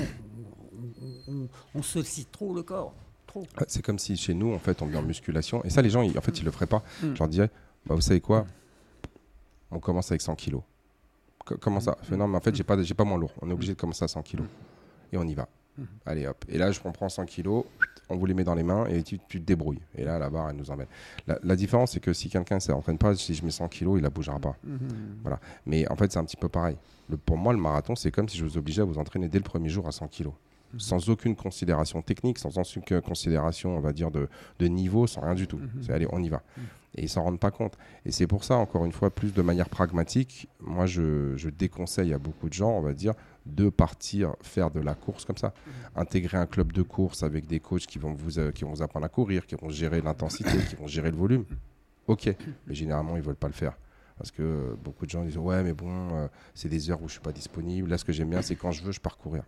on, on- on sollicite trop le corps. Trop. C'est comme si chez nous, en fait, on vient en musculation. Et ça, les gens, ils- en fait, ils le feraient pas. Mm. Je leur dirais, bah, vous savez quoi? On commence avec 100 kilos. Co- comment ça? Fais, Non, mais en fait, j'ai pas, pas moins lourd. On est obligé de commencer à 100 kilos. Et on y va. Mm. Allez, hop. Et là, je prends 100 kilos, on vous les met dans les mains et tu, tu te débrouilles. Et là, la barre, elle nous emmène. La, la différence, c'est que si quelqu'un ne s'entraîne pas, si je mets 100 kilos, il la bougera pas. Mhm. Mais en fait, c'est un petit peu pareil. Le- pour moi, le marathon, c'est comme si je vous obligeais à vous entraîner dès le premier jour à 100 kilos. Mhm. Sans aucune considération technique, sans aucune considération, on va dire, de, de niveau, sans rien du tout. Mhm. C'est allez, on y va. Et ils s'en rendent pas compte. Et c'est pour ça, encore une fois, plus de manière pragmatique, moi, je, je déconseille à beaucoup de gens, on va dire, de partir faire de la course comme ça. Mhm. Intégrer un club de course avec des coachs qui vont vous, euh, qui vont vous apprendre à courir, qui vont gérer l'intensité, qui vont gérer le volume. Ok, mais généralement, ils veulent pas le faire. Parce que euh, beaucoup de gens disent Ouais, mais bon, euh, c'est des heures où je suis pas disponible. Là, ce que j'aime bien, c'est quand je veux, je pars courir.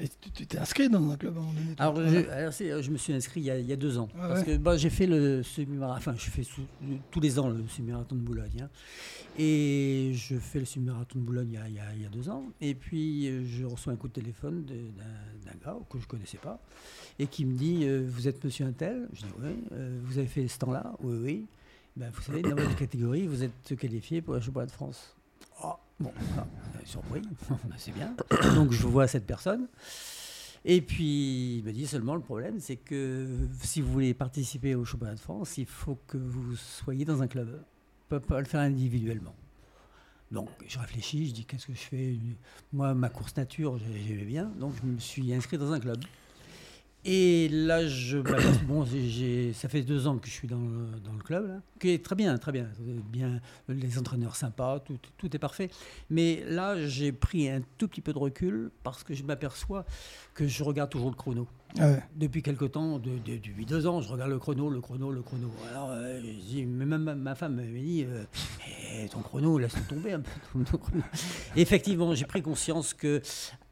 Et tu t'es inscrit dans un club à Alors, je, alors, c'est- je me suis inscrit il y a, il y a deux ans. Ah parce ouais. que bah, j'ai fait le semi-marathon, enfin, je fais sous- tous les ans le semi-marathon de Boulogne. hein. Et je fais le semi-marathon de Boulogne il y, a, il y deux ans. Et puis, euh, je reçois un coup de téléphone d'un gars que je ne connaissais pas et qui me dit euh, Vous êtes monsieur Intel Je dis Oui. Euh, vous avez fait ce temps-là? Oui, oui. Ben, vous savez, dans votre catégorie, vous êtes qualifié pour la championnat de France. Ah, bon, ah, surpris, c'est bien. Donc, je vois cette personne. Et puis, il me dit seulement le problème, c'est que si vous voulez participer au championnat de France, il faut que vous soyez dans un club. On ne peut pas le faire individuellement. Donc, je réfléchis, je dis qu'est-ce que je fais? Moi, ma course nature, j'ai- j'aimais bien, donc je me suis inscrit dans un club. Et là, je, bah, bon, ça fait deux ans que je suis dans le, club, très bien, très bien, bien, les entraîneurs sympas, tout est parfait. Mais là, j'ai pris un tout petit peu de recul parce que je m'aperçois que je regarde toujours le chrono. Ah. Depuis quelque temps, de- de- depuis deux ans, je regarde le chrono, le chrono, le chrono. Alors, euh, même ma, femme me dit, euh, Eh, ton chrono, laisse tomber un peu. ton chrono. Effectivement, j'ai pris conscience que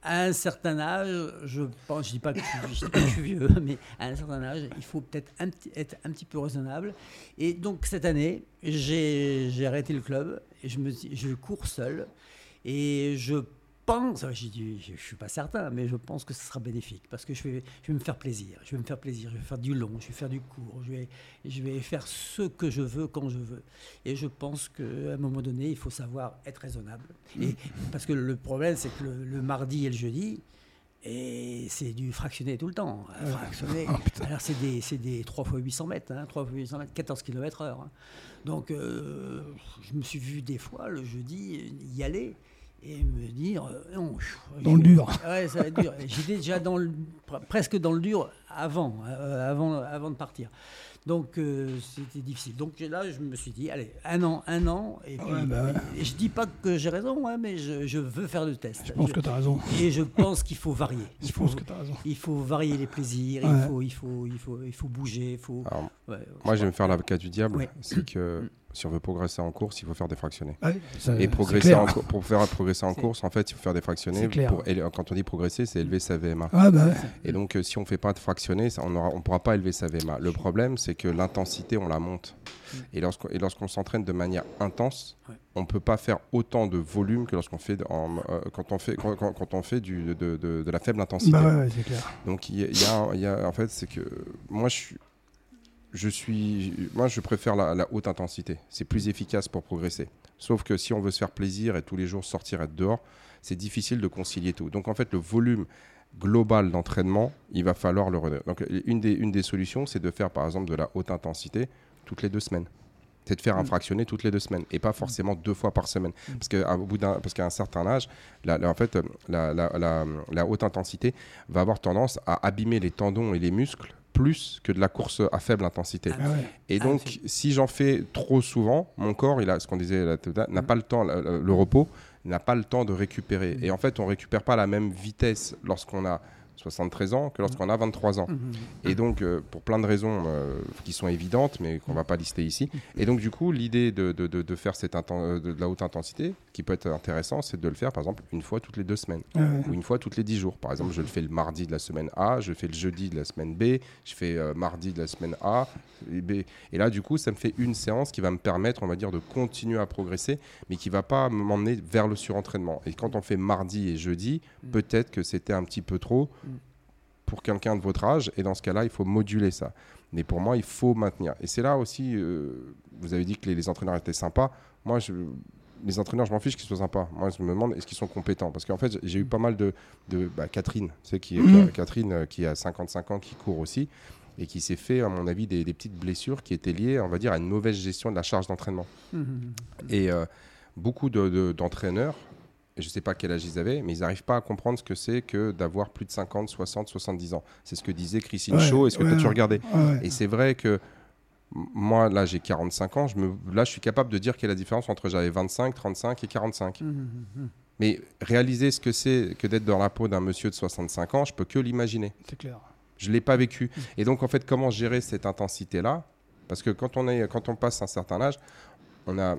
à un certain âge, je pense, je dis pas que je, je je suis vieux, mais à un certain âge, il faut peut-être être un petit peu raisonnable. Et donc cette année, j'ai arrêté le club et je me je cours seul et je pense, je dis, je, je suis pas certain, mais je pense que ce sera bénéfique parce que je vais, je vais me faire plaisir. Je vais me faire plaisir. Je vais faire du long, je vais faire du court, je vais, je vais faire ce que je veux quand je veux. Et je pense qu'à un moment donné, il faut savoir être raisonnable. Et, parce que le problème, c'est que le, le mardi et le jeudi, et c'est du fractionné tout le temps. hein, Fractionné. Alors, c'est des, c'est des 3 fois 800 mètres, hein, 3 fois 800 mètres, 14 km heure. hein. Donc, euh, je me suis vu des fois le jeudi y aller et me dire euh, non, Dans le dur. Ouais, ça va être dur. J'étais déjà dans le, presque dans le dur avant, euh, avant, avant de partir. Donc euh, c'était difficile. Donc là, je me suis dit, allez, un an, un an. Et puis, Ouais, bah ouais. et je dis pas que j'ai raison, hein, mais je, je veux faire le test. Je pense Je- que tu as raison. Et je pense qu'il faut varier. Il Je faut, pense que tu as raison. il faut varier les plaisirs. Ouais. Il, faut, il, faut, il, faut, il faut bouger. Il faut, Alors, ouais, moi, je je vais me faire l'avocat du diable. Ouais. C'est que si on veut progresser en course, il faut faire des fractionnés. Ça- Et progresser en, pour faire progresser en course, en fait, il faut faire des fractionnés. Pour quand on dit progresser, c'est élever sa VMA. Ah bah. Et donc, euh, si on ne fait pas de fractionner, ça, on ne on pourra pas élever sa VMA. Le problème, c'est que l'intensité, on la monte. Et lorsqu'on et lorsqu'on s'entraîne de manière intense, Ouais. on ne peut pas faire autant de volume que lorsqu'on fait, en- euh, quand on fait, quand, quand- quand on fait du, de, de- de la faible intensité. Bah ouais, ouais, c'est clair. Donc, il y a, il y a un- il y a- en fait, c'est que moi, je suis. Je suis, moi, je préfère la, la haute intensité. C'est plus efficace pour progresser. Sauf que si on veut se faire plaisir et tous les jours sortir, être dehors, c'est difficile de concilier tout. Donc, en fait, le volume global d'entraînement, il va falloir le redonner. Donc, une des, une des solutions, c'est de faire, par exemple, de la haute intensité toutes les deux semaines. C'est de faire un Mm. fractionné toutes les deux semaines et pas forcément deux fois par semaine. Parce qu'à bout d'un, parce qu'à un certain âge, la- la- en fait, la, la- la- la haute intensité va avoir tendance à abîmer les tendons et les muscles plus que de la course à faible intensité. Ah ouais. Et Ah, donc, si j'en fais trop souvent, mon corps, il a ce qu'on disait n'a Mm. pas le temps, le, le- le repos n'a pas le temps de récupérer. Et en fait, on récupère pas à la même vitesse lorsqu'on a 73 ans que lorsqu'on a 23 ans. Mhm. Et donc, euh, pour plein de raisons euh, qui sont évidentes, mais qu'on va pas lister ici. Et donc, du coup, l'idée de, de- de- de faire cette euh, de, la haute intensité, qui peut être intéressant, c'est de le faire, par exemple, une fois toutes les deux semaines ouais. ou une fois toutes les 10 jours. Par exemple, je le fais le mardi de la semaine A, je fais le jeudi de la semaine B, je fais euh, mardi de la semaine A et B. Et là, du coup, ça me fait une séance qui va me permettre, on va dire, de continuer à progresser, mais qui va pas m'emmener vers le surentraînement. Et quand on fait mardi et jeudi, Mm. peut-être que c'était un petit peu trop. Pour quelqu'un de votre âge. Et dans ce cas-là, il faut moduler ça. Mais pour moi, il faut maintenir. Et c'est là aussi, euh, vous avez dit que les, les entraîneurs étaient sympas. Moi, je, les entraîneurs, je m'en fiche qu'ils soient sympas. Moi, je me demande, est-ce qu'ils sont compétents? Parce qu'en fait, j'ai eu pas mal de, de bah, Catherine, sais, qui, est- Mhm. Catherine euh, qui a 55 ans, qui court aussi, et qui s'est fait, à mon avis, des, des petites blessures qui étaient liées, on va dire, à une mauvaise gestion de la charge d'entraînement. Mhm. Et euh, beaucoup de- de- d'entraîneurs, et je ne sais pas quel âge ils avaient, mais ils n'arrivent pas à comprendre ce que c'est que d'avoir plus de 50, 60, 70 ans. C'est ce que disait Christine Ouais, Shaw. Est-ce que ouais, toi, tu regardais Ouais. Et c'est vrai que moi, là, j'ai 45 ans. Je me, là, je suis capable de dire quelle est la différence entre j'avais 25, 35 et 45. Mhm. Mhm. Mais réaliser ce que c'est que d'être dans la peau d'un monsieur de 65 ans, je peux que l'imaginer. C'est clair. Je ne l'ai pas vécu. Et donc, en fait, comment gérer cette intensité-là? Parce que quand on, est, quand on passe un certain âge, on a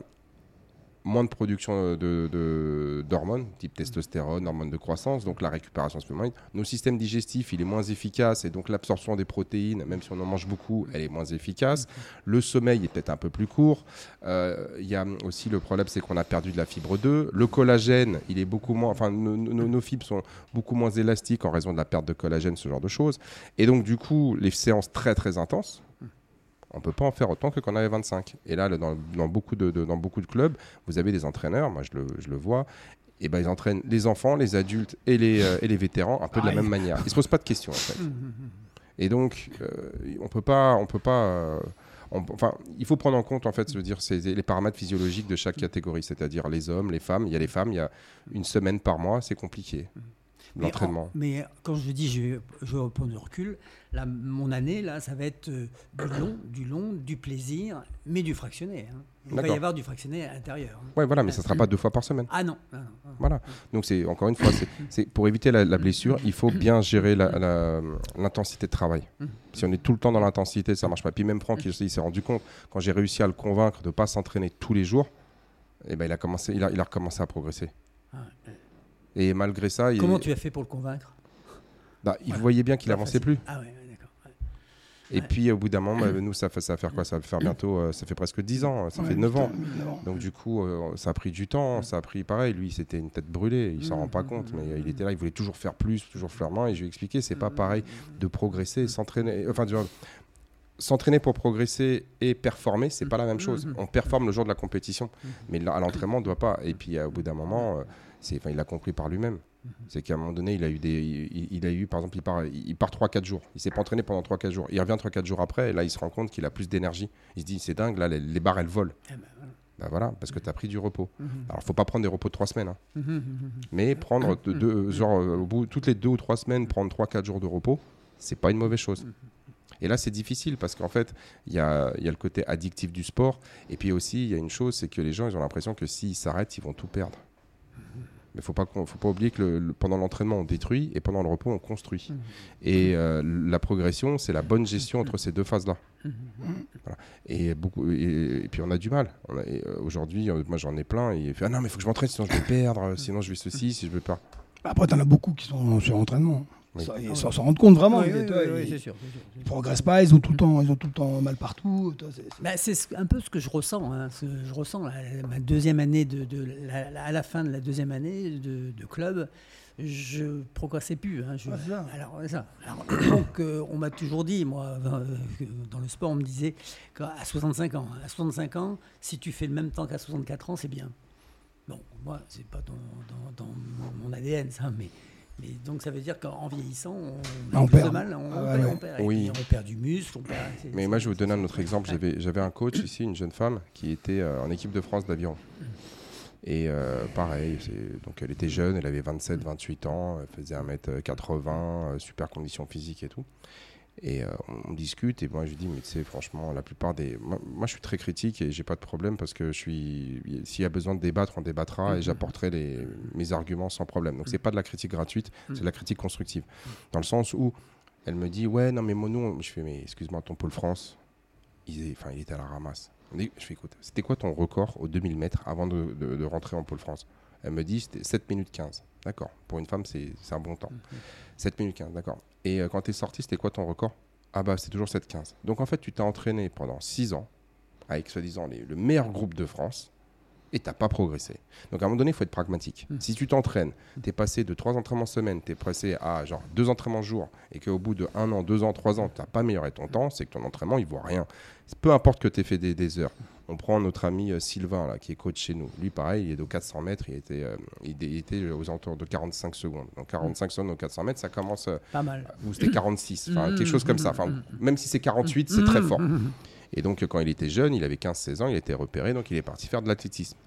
moins de production de- de- d'hormones, type testostérone, hormones de croissance, donc la récupération se fait moins. Nos systèmes digestifs, il est moins efficace, et donc l'absorption des protéines, même si on en mange beaucoup, elle est moins efficace. Le sommeil est peut-être un peu plus court. Euh, Il y a aussi le problème, c'est qu'on a perdu de la fibre 2. Le collagène, il est beaucoup moins, enfin, nos- nos fibres sont beaucoup moins élastiques en raison de la perte de collagène, ce genre de choses. Et donc, du coup, les séances très très intenses, on peut pas en faire autant que quand on avait 25. Et là, dans, dans beaucoup de, de- dans beaucoup de clubs, vous avez des entraîneurs, moi je le, je le vois, et ben ils entraînent les enfants, les adultes et les, euh, et les vétérans un peu de la même manière. Ils se posent pas de questions en fait. Mhm. Et donc, euh, on peut pas, on peut pas. euh, on- enfin, il faut prendre en compte en fait, je veux dire, c'est les paramètres physiologiques de chaque catégorie, c'est-à-dire les hommes, les femmes. Il y a les femmes, il y a une semaine par mois, c'est compliqué. Mais L'entraînement. en- Mais, quand je dis je, je vais prendre du recul, là, mon année, là, ça va être euh, du long, du long, du plaisir, mais du fractionné. hein. Il va y avoir du fractionné à l'intérieur. hein. Ouais, voilà, mais ça sera pas deux fois par semaine. Ah non, non, non. Voilà. Donc c'est encore une fois, c'est- pour éviter la, la blessure, il faut bien gérer l'intensité de travail. Mhm. Si on est tout le temps dans l'intensité, ça marche pas. Puis même Franck, il, il s'est rendu compte quand j'ai réussi à le convaincre de pas s'entraîner tous les jours, et ben il a commencé, il a, il a recommencé à progresser. Et malgré ça, il, Comment tu as fait pour le convaincre? Bah, il Ouais. voyait bien qu'il avançait plus. Ah ouais, d'accord. ouais. Et puis au bout d'un moment, bah, nous ça fait ça va faire quoi? Ça va faire bientôt, euh, ça fait presque 10 ans, ça fait 9 ans. putain, neuf ans. Donc du coup, euh, ça a pris du temps, ça a pris pareil. Lui, c'était une tête brûlée, il s'en rend pas compte, mais euh, il était là, il voulait toujours faire plus, toujours faire moins. Et je lui ai expliqué, c'est pas pareil de progresser, s'entraîner. Enfin, s'entraîner pour progresser et performer, c'est pas la même chose. On performe le jour de la compétition, mais à l'entraînement, on doit pas. Et puis euh, au bout d'un moment, c'est, enfin, il l'a compris par lui-même. C'est qu'à un moment donné, il a eu des, il, il a eu, par exemple, il part, il part 3-4 jours. Il s'est pas entraîné pendant 3-4 jours. Il revient 3-4 jours après, et là, il se rend compte qu'il a plus d'énergie. Il se dit, c'est dingue, là, les, les barres, elles volent. Bah, voilà. Bah voilà, parce que tu as pris du repos. Mhm. Alors, faut pas prendre des repos de 3 semaines, hein. Mhm, mhm, mhm. mais prendre de- de- genre, euh, au bout, toutes les 2 ou 3 semaines, prendre 3-4 jours de repos, c'est pas une mauvaise chose. Et là, c'est difficile parce qu'en fait, il y a, il y a le côté addictif du sport. Et puis aussi, il y a une chose, c'est que les gens, ils ont l'impression que s'ils s'arrêtent, ils vont tout perdre. Mais il faut pas, faut pas oublier que le- le- pendant l'entraînement, on détruit et pendant le repos, on construit. Mhm. Et euh, la progression, c'est la bonne gestion entre ces deux phases-là. Mhm. Voilà. Et, beaucoup, et, et puis on a du mal. Euh, Aujourd'hui, euh, moi j'en ai plein. Et il fait Ah non, mais il faut que je m'entraîne, sinon je vais perdre, sinon je vais ceci, si je veux pas. Après, t'en as beaucoup qui sont sur entraînement. Oui. Ça, ils s'en rendent compte vraiment. Oui, ils- oui, toi, oui, oui, ils- sûr. Ils progressent pas, ils ont tout le temps, ils ont tout le temps mal partout. c'est- Bah, un peu ce que je ressens. hein, ce que je ressens la- la- ma deuxième année de, de- la- la- à la fin de la deuxième année de, de club, je progressais plus. hein, je- c'est ça. alors, ça. Alors, donc, euh, on m'a toujours dit, moi, euh, dans le sport, on me disait qu'à 65 ans, à 65 ans, si tu fais le même temps qu'à 64 ans, c'est bien. Bon, moi, c'est pas dans, dans- dans mon- mon ADN, ça, mais. Mais donc ça veut dire qu'en vieillissant, on, a on plus de perd. mal, on, Ah, perd, ouais. on perd. Et Oui. puis, on perd du muscle, on perd. Mais moi, je vais vous donner un autre exemple. J'avais, j'avais un coach ici, une jeune femme, qui était euh, en équipe de France d'aviron. Et euh, pareil, donc elle était jeune, elle avait 27, 28 ans, elle faisait 1m80, euh, super condition physique et tout. Et euh, on discute et moi je lui dis mais tu sais franchement la plupart des moi, moi, je suis très critique et j'ai pas de problème parce que je suis s'il y a besoin de débattre on débattra et j'apporterai les... mes arguments sans problème. Donc c'est pas de la critique gratuite, c'est de la critique constructive dans le sens où elle me dit ouais non mais Mono je fais mais excuse-moi ton pôle France il, enfin, il était à la ramasse. je fais écoute c'était quoi ton record aux 2000 mètres avant de, de rentrer en pôle France? Elle me dit c'était 7 minutes 15. D'accord. Pour une femme, c'est un bon temps. 7 minutes 15, d'accord. Et euh, quand tu es sorti, c'était quoi ton record? Ah bah c'est toujours 7-15. Donc en fait, tu t'es entraîné pendant 6 ans avec soi-disant le meilleur groupe de France et tu n'as pas progressé. Donc à un moment donné, il faut être pragmatique. Hmm. Si tu t'entraînes, tu es passé de 3 entraînements semaine, tu es passé à genre 2 entraînements jour et qu'au bout de 1 an, 2 ans, 3 ans, tu n'as pas amélioré ton temps, c'est que ton entraînement, il vaut rien. Peu importe que tu aies fait des, heures. On prend notre ami euh, Sylvain, là, qui est coach chez nous. Lui, pareil, il est de 400 mètres, il était, euh, il, était aux alentours de 45 secondes. Donc 45 secondes aux 400 mètres, ça commence. Euh, pas mal. Ou c'était 46, enfin quelque chose comme ça. Enfin, même si c'est 48, c'est très fort. Et donc, quand il était jeune, il avait 15-16 ans, il était repéré, donc il est parti faire de l'athlétisme.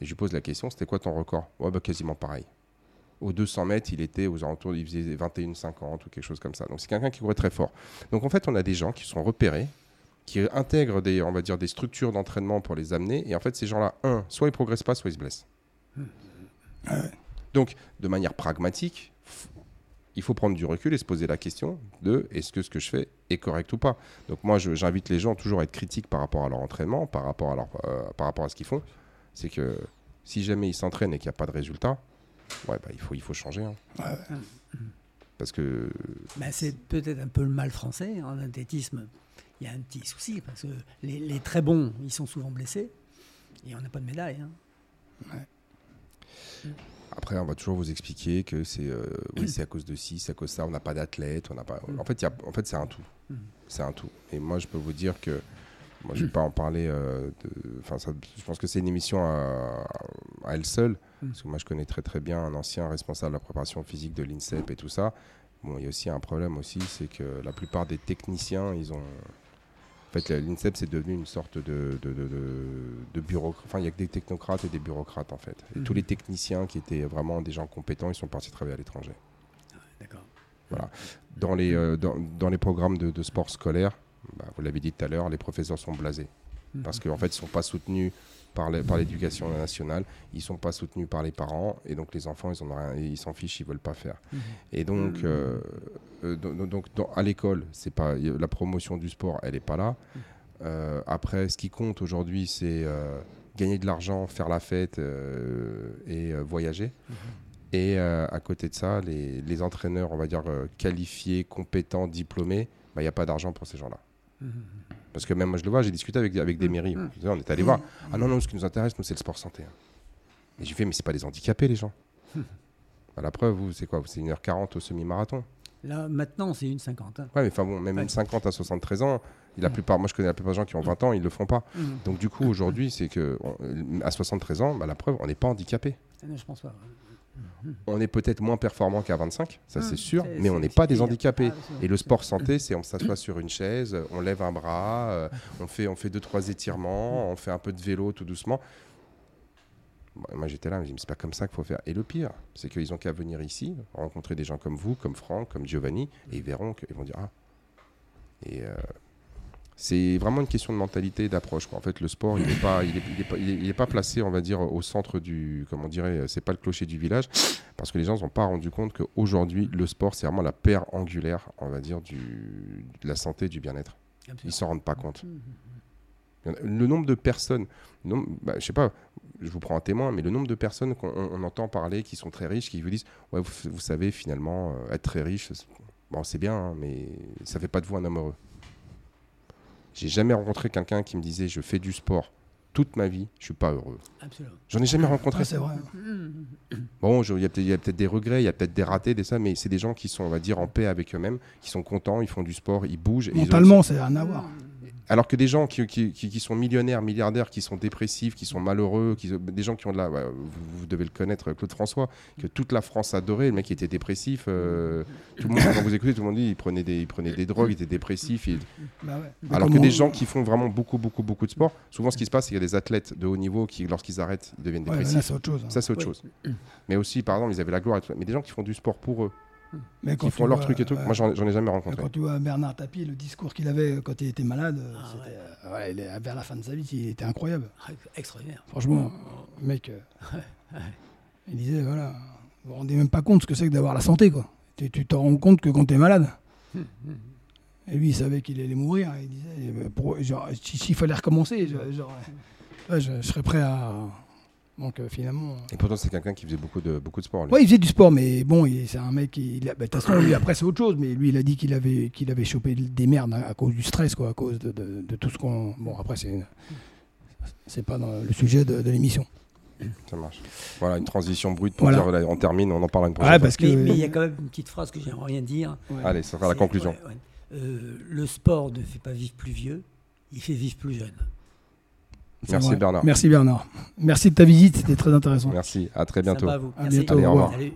Et je lui pose la question, c'était quoi ton record? Ouais, bah, quasiment pareil. Aux 200 mètres, il était aux alentours, il faisait 21-50 ou quelque chose comme ça. Donc c'est quelqu'un qui courait très fort. Donc en fait, on a des gens qui sont repérés, qui intègrent des, on va dire, des structures d'entraînement pour les amener. Et en fait, ces gens-là, un, soit ils progressent pas, soit ils se blessent. Donc, de manière pragmatique, il faut prendre du recul et se poser la question de est-ce que ce que je fais est correct ou pas? Donc moi, j'invite les gens toujours à être critiques par rapport à leur entraînement, par rapport à, leur, euh, par rapport à ce qu'ils font. C'est que si jamais ils s'entraînent et qu'il n'y a pas de résultat, ouais, bah, il, faut, il faut changer. Hein. Parce que. Bah, c'est peut-être un peu le mal français en athlétisme il y a un petit souci parce que les, très bons, ils sont souvent blessés et on n'a pas de médaille. Hein. Après, on va toujours vous expliquer que c'est euh, oui, c'est à cause de ci, c'est à cause de ça. On n'a pas d'athlète, on n'a pas. En fait, y a, en fait, c'est un tout. Mm. C'est un tout. Et moi, je peux vous dire que moi, je vais pas en parler. Euh, enfin, je pense que c'est une émission à, elle seule, mm. parce que moi, je connais très très bien un ancien responsable de la préparation physique de l'INSEP et tout ça. Bon, il y a aussi un problème aussi, c'est que la plupart des techniciens, ils ont fait, l'INSEP, c'est devenu une sorte de, de, de, bureaucrate. Enfin, il n'y a que des technocrates et des bureaucrates, en fait. Et tous mhm. les techniciens qui étaient vraiment des gens compétents, ils sont partis travailler à l'étranger. Ah d'accord. Voilà. Dans les, euh, dans, les programmes de, sport scolaire, bah, vous l'avez dit tout à l'heure, les professeurs sont blasés. Mhm. Parce qu'en fait, ils ne sont pas soutenus par l'éducation nationale, ils sont pas soutenus par les parents, et donc les enfants, ils s'en fichent, ils veulent pas faire. Mhm. Et donc, mhm. euh, euh, donc à l'école, c'est pas la promotion du sport, elle est pas là. Mhm. Euh, après, ce qui compte aujourd'hui, c'est gagner de l'argent, faire la fête et voyager. Et à côté de ça, les, les, entraîneurs, on va dire qualifiés, compétents, diplômés, bah, il n'y a pas d'argent pour ces gens-là. Parce que même moi, je le vois, j'ai discuté avec, avec des mm. mairies. Mm. On est allé voir. Ah non, non, ce qui nous intéresse, nous, c'est le sport santé. Et j'ai fait, mais c'est pas des handicapés, les gens. Bah, la preuve, vous, c'est quoi? C'est 1h40 au semi-marathon. Là, maintenant, c'est une 50. Hein. Ouais, mais enfin bon, même une 50 à 73 ans, la plupart, moi je connais la plupart des gens qui ont 20 ans, ils le font pas. Mm. Donc du coup, aujourd'hui, c'est que à 73 ans, bah, la preuve, on n'est pas handicapé. Ah je pense pas. On est peut-être moins performant qu'à 25, ça c'est mmh, sûr, mais on n'est pas des handicapés. Et le sport santé, c'est on s'assoit sur une chaise, on lève un bras, euh, on fait on fait deux trois étirements, on fait un peu de vélo tout doucement. moi j'étais là, dis c'est pas comme ça qu'il faut faire. Et le pire, c'est qu'ils ont qu'à venir ici, rencontrer des gens comme vous, comme Franck, comme Giovanni, et ils verront qu'ils vont dire ah. Et euh, c'est vraiment une question de mentalité et d'approche. En fait, le sport, il n'est pas, il est, il est, pas, placé, on va dire, au centre du, comment on dirait, c'est pas le clocher du village, parce que les gens ne sont pas rendu compte qu'aujourd'hui, le sport, c'est vraiment la paire angulaire, on va dire, du, de la santé, du bien-être. Ils s'en rendent pas compte. Le nombre de personnes, nombre, bah, je sais pas, je vous prends un témoin, mais le nombre de personnes qu'on entend parler qui sont très riches, qui vous disent, ouais, vous, savez, finalement, euh, être très riche, bon, c'est bien, hein, mais ça fait pas de vous un homme heureux. J'ai jamais rencontré quelqu'un qui me disait je fais du sport toute ma vie, je suis pas heureux. J'en ai jamais rencontré. c'est vrai. Bon, il y a peut-être des regrets, il y a peut-être des ratés, des ça, mais c'est des gens qui sont, on va dire, en paix avec eux-mêmes, qui sont contents, ils font du sport, ils bougent. Mentalement, c'est rien à voir. Alors que des gens qui, qui, sont millionnaires, milliardaires, qui sont dépressifs, qui sont malheureux, qui, des gens qui ont de la. vous, devez le connaître, Claude François, que toute la France adorait, le mec qui était dépressif. Euh, tout le monde, quand vous écoutez, tout le monde dit il prenait des, il prenait des drogues, il était dépressif. Bah Alors que des gens qui font vraiment beaucoup, beaucoup, beaucoup de sport, souvent ce qui se passe, c'est qu'il y a des athlètes de haut niveau qui, lorsqu'ils arrêtent, ils deviennent dépressifs. ça, c'est autre chose. Ça, c'est autre chose. Mais aussi, par exemple, ils avaient la gloire. Mais des gens qui font du sport pour eux. Mais qui font leur truc et tout. euh, Moi, j'en ai jamais rencontré. Quand tu vois Bernard Tapie, le discours qu'il avait quand il était malade, Ah, c'était, euh, ouais, il est- vers la fin de sa vie, il était incroyable. Ah, Extraordinaire. Franchement, le mec, euh, il disait voilà, vous vous rendez même pas compte ce que c'est que d'avoir la santé, quoi. Tu t'en rends compte que quand tu es malade. Et lui, il savait qu'il allait mourir. Il disait, s'il fallait recommencer, genre, ouais, je- je serais prêt à. Donc euh, finalement. Et pourtant, c'est quelqu'un qui faisait beaucoup de, beaucoup de sport. lui. Ouais, il faisait du sport, mais bon, c'est un mec. Il, a- bah, de toute façon, lui, après, c'est autre chose. Mais lui, il a dit qu'il avait, qu'il avait chopé des merdes à, à cause du stress, quoi, à cause de, de- de tout ce qu'on. Bon, après, c'est, c'est pas dans le sujet de, de l'émission. Ça marche. Voilà, une transition brute pour Voilà. dire on termine, on en parle une prochaine Ouais, fois. parce que. Mais il y a quand même une petite phrase que j'aimerais rien dire. Allez, ça sera la conclusion. ouais, ouais. Euh, le sport ne fait pas vivre plus vieux, il fait vivre plus jeune. Merci. Bernard. Merci Bernard. Merci de ta visite, c'était très intéressant. Merci, à très Sympa bientôt. à vous. À Merci. bientôt, Allez, au revoir. Salut.